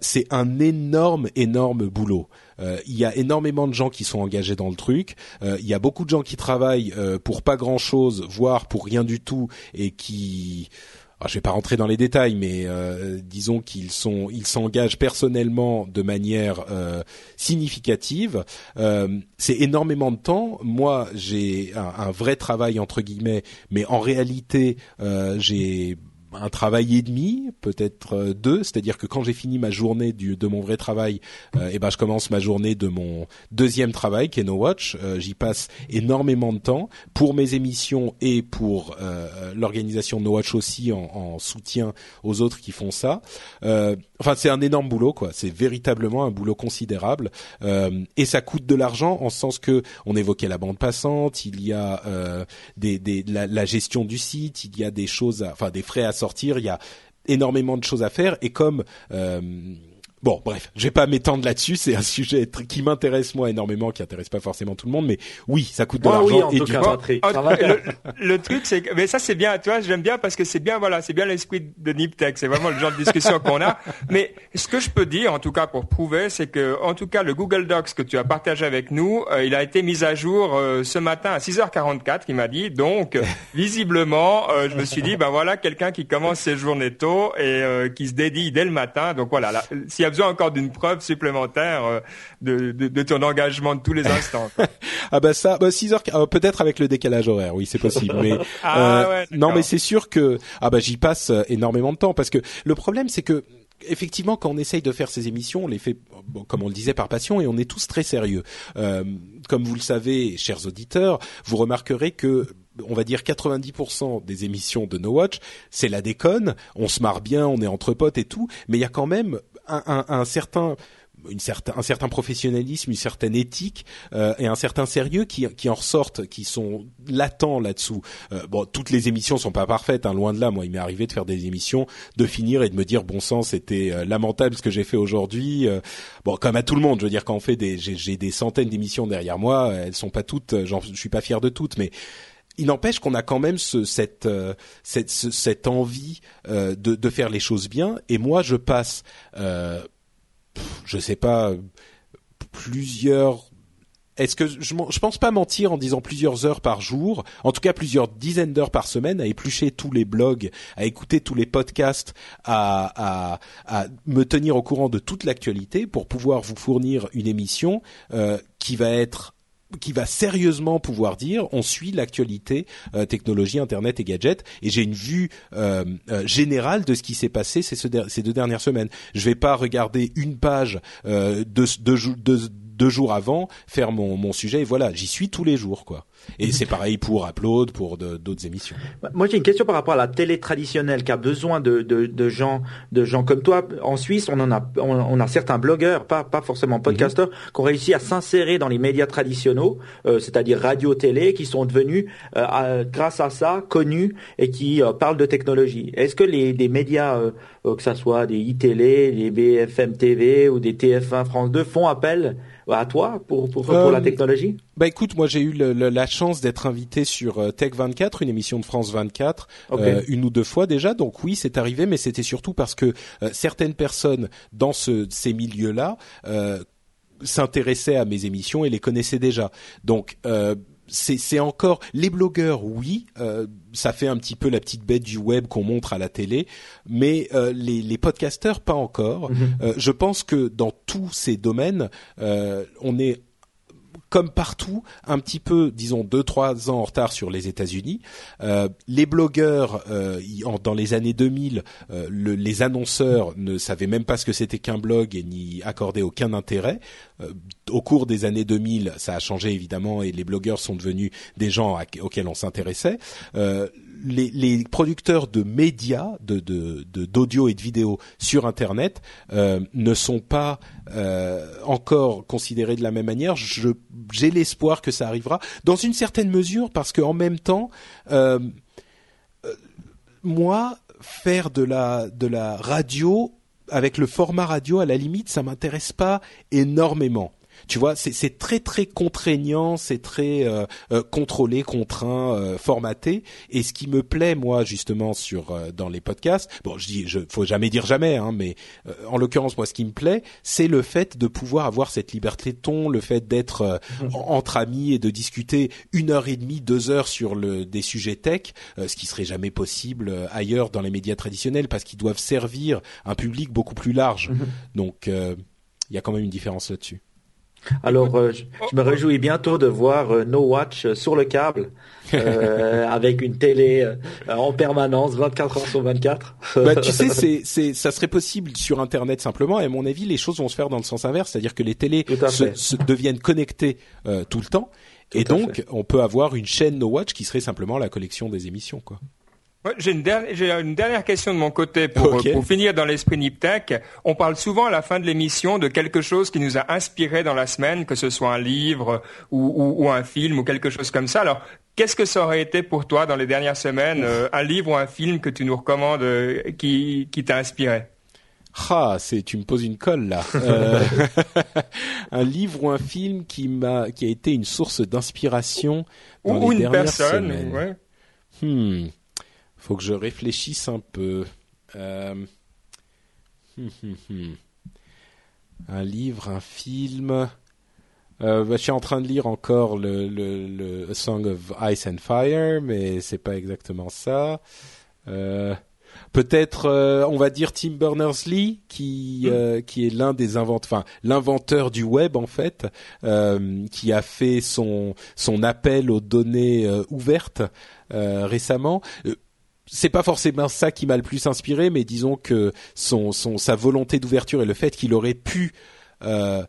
c'est un énorme énorme boulot. Euh, il y a énormément de gens qui sont engagés dans le truc. Euh, il y a beaucoup de gens qui travaillent euh, pour pas grand chose, voire pour rien du tout, et qui alors, je vais pas rentrer dans les détails, mais disons qu'ils sont, ils s'engagent personnellement de manière significative. c'est énormément de temps. Moi, j'ai un, vrai travail entre guillemets, mais en réalité, j'ai un travail et demi, peut-être euh, deux, c'est-à-dire que quand j'ai fini ma journée du, de mon vrai travail, euh, et ben je commence ma journée de mon deuxième travail qui est No Watch. Euh, j'y passe énormément de temps pour mes émissions et pour l'organisation No Watch aussi en, en, soutien aux autres qui font ça. Enfin, c'est un énorme boulot, quoi. C'est véritablement un boulot considérable et ça coûte de l'argent en ce sens que on évoquait la bande passante, il y a des, des la, gestion du site, il y a des choses, enfin des frais à sortir. Il y a énormément de choses à faire et comme euh, Bon, bref, je vais pas m'étendre là-dessus. C'est un sujet qui m'intéresse moi énormément, qui intéresse pas forcément tout le monde, mais oui, ça coûte de l'argent et du temps. le, truc, c'est que, mais ça c'est bien. Tu vois, j'aime bien parce que c'est bien, voilà, c'est bien l'esprit de Niptech. C'est vraiment le genre de discussion qu'on a. Mais ce que je peux dire, en tout cas pour prouver, c'est que, en tout cas, le Google Docs que tu as partagé avec nous, euh, il a été mis à jour euh, ce matin à 6h44. Il m'a dit. Donc, visiblement, euh, je me suis dit, ben voilà, quelqu'un qui commence ses journées tôt et qui se dédie dès le matin. Donc voilà, là, s'il y a besoin encore d'une preuve supplémentaire euh, de, de, de, ton engagement de tous les instants. ah bah ça, bah 6 heures, euh, peut-être avec le décalage horaire, oui c'est possible. Mais ah, euh, non, mais c'est sûr que ah bah j'y passe énormément de temps parce que le problème c'est que effectivement, quand on essaye de faire ces émissions, on les fait, comme on le disait, par passion, et on est tous très sérieux. Euh, comme vous le savez, chers auditeurs, vous remarquerez que on va dire 90% des émissions de No Watch, c'est la déconne, on se marre bien, on est entre potes et tout, mais il y a quand même un, un, certain une certain, un certain professionnalisme, une certaine éthique euh, et un certain sérieux qui, qui en ressortent, qui sont latents là-dessous. Euh, bon, toutes les émissions sont pas parfaites, hein, loin de là. Moi, il m'est arrivé de faire des émissions, de finir et de me dire bon sang, c'était euh, lamentable ce que j'ai fait aujourd'hui. bon, comme à tout le monde, je veux dire quand on fait des, j'ai des centaines d'émissions derrière moi, elles sont pas toutes, j'en je suis pas fier de toutes, mais il n'empêche qu'on a quand même ce, cette, cette, cette envie de, de, faire les choses bien. Et moi, je passe je sais pas, plusieurs est-ce que je, je pense pas mentir en disant plusieurs heures par jour, en tout cas plusieurs dizaines d'heures par semaine, à éplucher tous les blogs, à écouter tous les podcasts, à, à, à me tenir au courant de toute l'actualité pour pouvoir vous fournir une émission euh, qui va être qui va sérieusement pouvoir dire on suit l'actualité euh, technologie internet et gadgets et j'ai une vue euh, euh, générale de ce qui s'est passé ces, deux dernières semaines. Je vais pas regarder une page de, de, de, deux jours avant faire mon, mon sujet et voilà j'y suis tous les jours quoi et c'est pareil pour Upload, pour d'autres émissions. Moi, j'ai une question par rapport à la télé traditionnelle qui a besoin de, de, de gens, de gens comme toi. En Suisse, on en a, on, a certains blogueurs, pas, pas forcément podcasteurs, mhm. qui ont réussi à s'insérer dans les médias traditionnels, euh, c'est-à-dire radio, télé, qui sont devenus, euh, grâce à ça, connus et qui euh, parlent de technologie. Est-ce que les, des médias, que ça soit des iTélé, des BFM TV ou des TF1 France 2, font appel à toi pour, pour, pour la technologie? Bah écoute, moi j'ai eu le, la chance d'être invité sur euh, Tech 24, une émission de France 24, euh, une ou deux fois déjà. Donc oui, c'est arrivé, mais c'était surtout parce que euh, certaines personnes dans ce, ces milieux-là s'intéressaient à mes émissions et les connaissaient déjà. Donc c'est encore les blogueurs, oui, ça fait un petit peu la petite bête du web qu'on montre à la télé, mais les, les podcasteurs pas encore. Mm-hmm. je pense que dans tous ces domaines, on est comme partout, un petit peu, disons, deux trois ans en retard sur les États-Unis. Euh, les blogueurs, euh, dans les années 2000, euh, les annonceurs ne savaient même pas ce que c'était qu'un blog et n'y accordaient aucun intérêt. au cours des années 2000, ça a changé évidemment et les blogueurs sont devenus des gens auxquels on s'intéressait les, producteurs de médias, de d'audio et de vidéo sur Internet euh, ne sont pas euh, encore considérés de la même manière. J'ai l'espoir que ça arrivera dans une certaine mesure parce qu'en même temps, euh, moi, faire de la de la radio avec le format radio, à la limite, ça m'intéresse pas énormément. Tu vois, c'est très très contraignant, c'est très euh, euh, contrôlé, contraint, euh, formaté. Et ce qui me plaît moi justement sur dans les podcasts, bon, je dis, je faut jamais dire jamais, hein, mais en l'occurrence moi, ce qui me plaît, c'est le fait de pouvoir avoir cette liberté de ton, le fait d'être mhm. entre amis et de discuter une heure et demie, deux heures sur le des sujets tech, ce qui serait jamais possible ailleurs dans les médias traditionnels parce qu'ils doivent servir un public beaucoup plus large. Mhm. Donc il y a quand même une différence là-dessus. Alors, euh, je, me réjouis bientôt de voir euh, No Watch euh, sur le câble, avec une télé en permanence, 24 heures sur 24. bah, tu sais, c'est, c'est, ça serait possible sur Internet simplement. Et à mon avis, les choses vont se faire dans le sens inverse, c'est-à-dire que les télés se, deviennent connectées tout le temps, et donc on peut avoir une chaîne No Watch qui serait simplement la collection des émissions, quoi j'ai une, dernière, une dernière question de mon côté pour, pour finir dans l'esprit Niptech. On parle souvent à la fin de l'émission de quelque chose qui nous a inspiré dans la semaine, que ce soit un livre ou, ou, ou un film ou quelque chose comme ça. Alors, qu'est-ce que ça aurait été pour toi dans les dernières semaines, euh, un livre ou un film que tu nous recommandes euh, qui, qui t'a inspiré? Ah, c'est tu me poses une colle là. Euh, un livre ou un film qui m'a qui a été une source d'inspiration dans ou les une personne. Ouais. Hmm faut que je réfléchisse un peu. Euh... Hum, hum, hum. Un livre, un film. Euh, bah, je suis en train de lire encore le, le, le Song of Ice and Fire, mais c'est pas exactement ça. Euh, Peut-être, euh, on va dire Tim Berners-Lee, qui euh, qui est l'un des inventeurs, enfin l'inventeur du web en fait, qui a fait son son appel aux données ouvertes récemment c'est pas forcément ça qui m'a le plus inspiré, mais disons que son, son sa volonté d'ouverture et le fait qu'il aurait pu euh,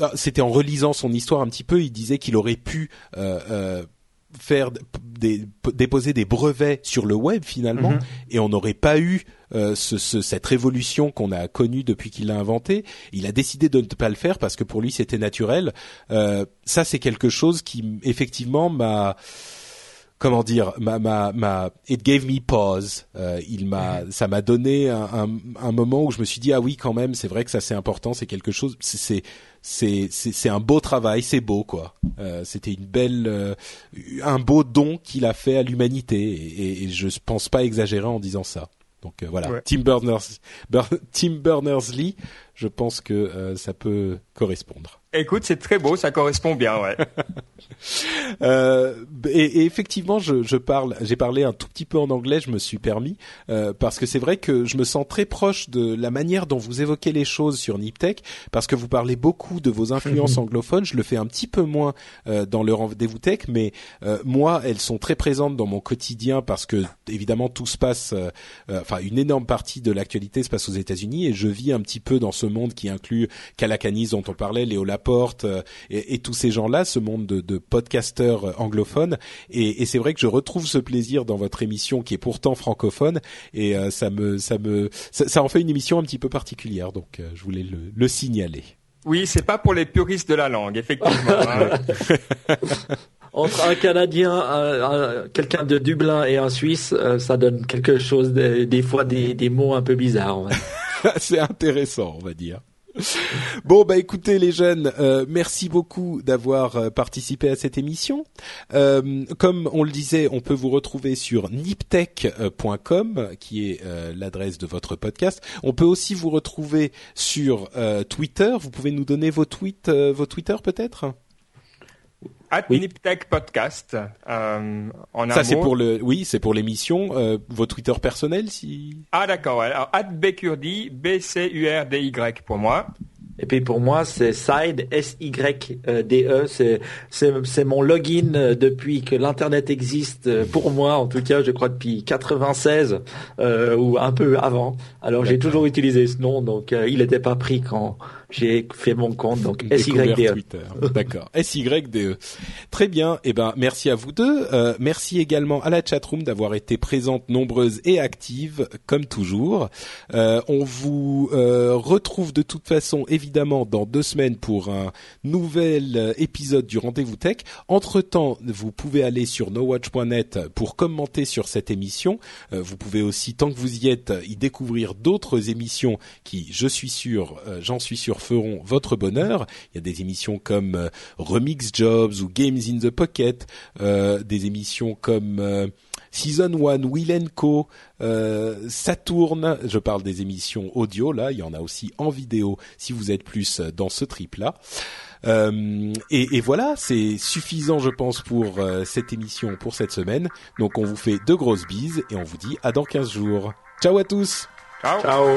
ah, c'était en relisant son histoire un petit peu, il disait qu'il aurait pu euh, euh, faire des, déposer des brevets sur le web finalement, mhm. et on n'aurait pas eu euh, ce, cette révolution qu'on a connue depuis qu'il l'a inventé. Il a décidé de ne pas le faire parce que pour lui c'était naturel. Euh, ça c'est quelque chose qui effectivement m'a comment dire, ma, ma, ma, it gave me pause. Euh, il m'a, mhm. ça m'a donné un, un, un, moment où je me suis dit ah oui quand même, c'est vrai que ça c'est important, c'est quelque chose, c'est c'est c'est un beau travail, c'est beau quoi. Euh, C'était une belle, euh, un beau don qu'il a fait à l'humanité et, et, je pense pas exagérer en disant ça. Donc euh, voilà, Tim Berners, Tim Berners-Lee, je pense que euh, ça peut correspondre. Écoute, c'est très beau, ça correspond bien, ouais. euh, et, et, effectivement, je, je parle, j'ai parlé un tout petit peu en anglais, je me suis permis euh, parce que c'est vrai que je me sens très proche de la manière dont vous évoquez les choses sur Niptech, parce que vous parlez beaucoup de vos influences anglophones. Je le fais un petit peu moins euh, dans le rendez-vous tech, mais euh, moi, elles sont très présentes dans mon quotidien parce que évidemment tout se passe, euh, euh, enfin une énorme partie de l'actualité se passe aux États-Unis et je vis un petit peu dans ce monde qui inclut Calacanis dont on parlait, Léo Laporte euh, et, et, tous ces gens-là, ce monde de, de podcasteurs anglophones. Et, et c'est vrai que je retrouve ce plaisir dans votre émission qui est pourtant francophone et euh, ça me ça me ça, ça, en fait une émission un petit peu particulière. Donc euh, je voulais le, le signaler. Oui, c'est pas pour les puristes de la langue, effectivement. Entre un Canadien, quelqu'un de Dublin et un Suisse, ça donne quelque chose, des, des fois des, des mots un peu bizarres. c'est intéressant, on va dire. Bon bah écoutez les jeunes, euh, merci beaucoup d'avoir euh, participé à cette émission. Euh, comme on le disait, on peut vous retrouver sur niptech.com qui est l'adresse de votre podcast. On peut aussi vous retrouver sur Twitter. Vous pouvez nous donner vos tweets, vos Twitter peut-être? At oui. Podcast. Euh, en Ça c'est pour le, oui, c'est pour l'émission. Euh, vos Twitter personnels, si. Ah d'accord. Alors at Bcurdy, B C U R D Y pour moi. Et puis pour moi, c'est Side, S-Y-D-E. C'est, c'est, c'est mon login euh, depuis que l'Internet existe, euh, pour moi en tout cas, je crois depuis 96 euh, ou un peu avant. Alors j'ai toujours utilisé ce nom, donc euh, il n'était pas pris quand j'ai fait mon compte. Donc SYDE. D'accord. SYDE. Très bien. Eh ben, merci à vous deux. Euh, merci également à la chatroom d'avoir été présente, nombreuse et active, comme toujours. Euh, on vous retrouve de toute façon, évidemment, évidemment dans deux semaines pour un nouvel euh, épisode du Rendez-vous Tech. Entre-temps, vous pouvez aller sur nowatch.net pour commenter sur cette émission. Euh, vous pouvez aussi, tant que vous y êtes, y découvrir d'autres émissions qui, je suis sûr, euh, j'en suis sûr, feront votre bonheur. Il y a des émissions comme Remix Jobs ou Games in the Pocket, des émissions comme Season 1, Will Co, euh, Saturn, je parle des émissions audio, là, il y en a aussi en vidéo si vous êtes plus dans ce trip-là. Euh, et, et, voilà, c'est suffisant, je pense, pour euh, cette émission, pour cette semaine. Donc on vous fait de grosses bises et on vous dit à dans 15 jours. Ciao à tous Ciao Ciao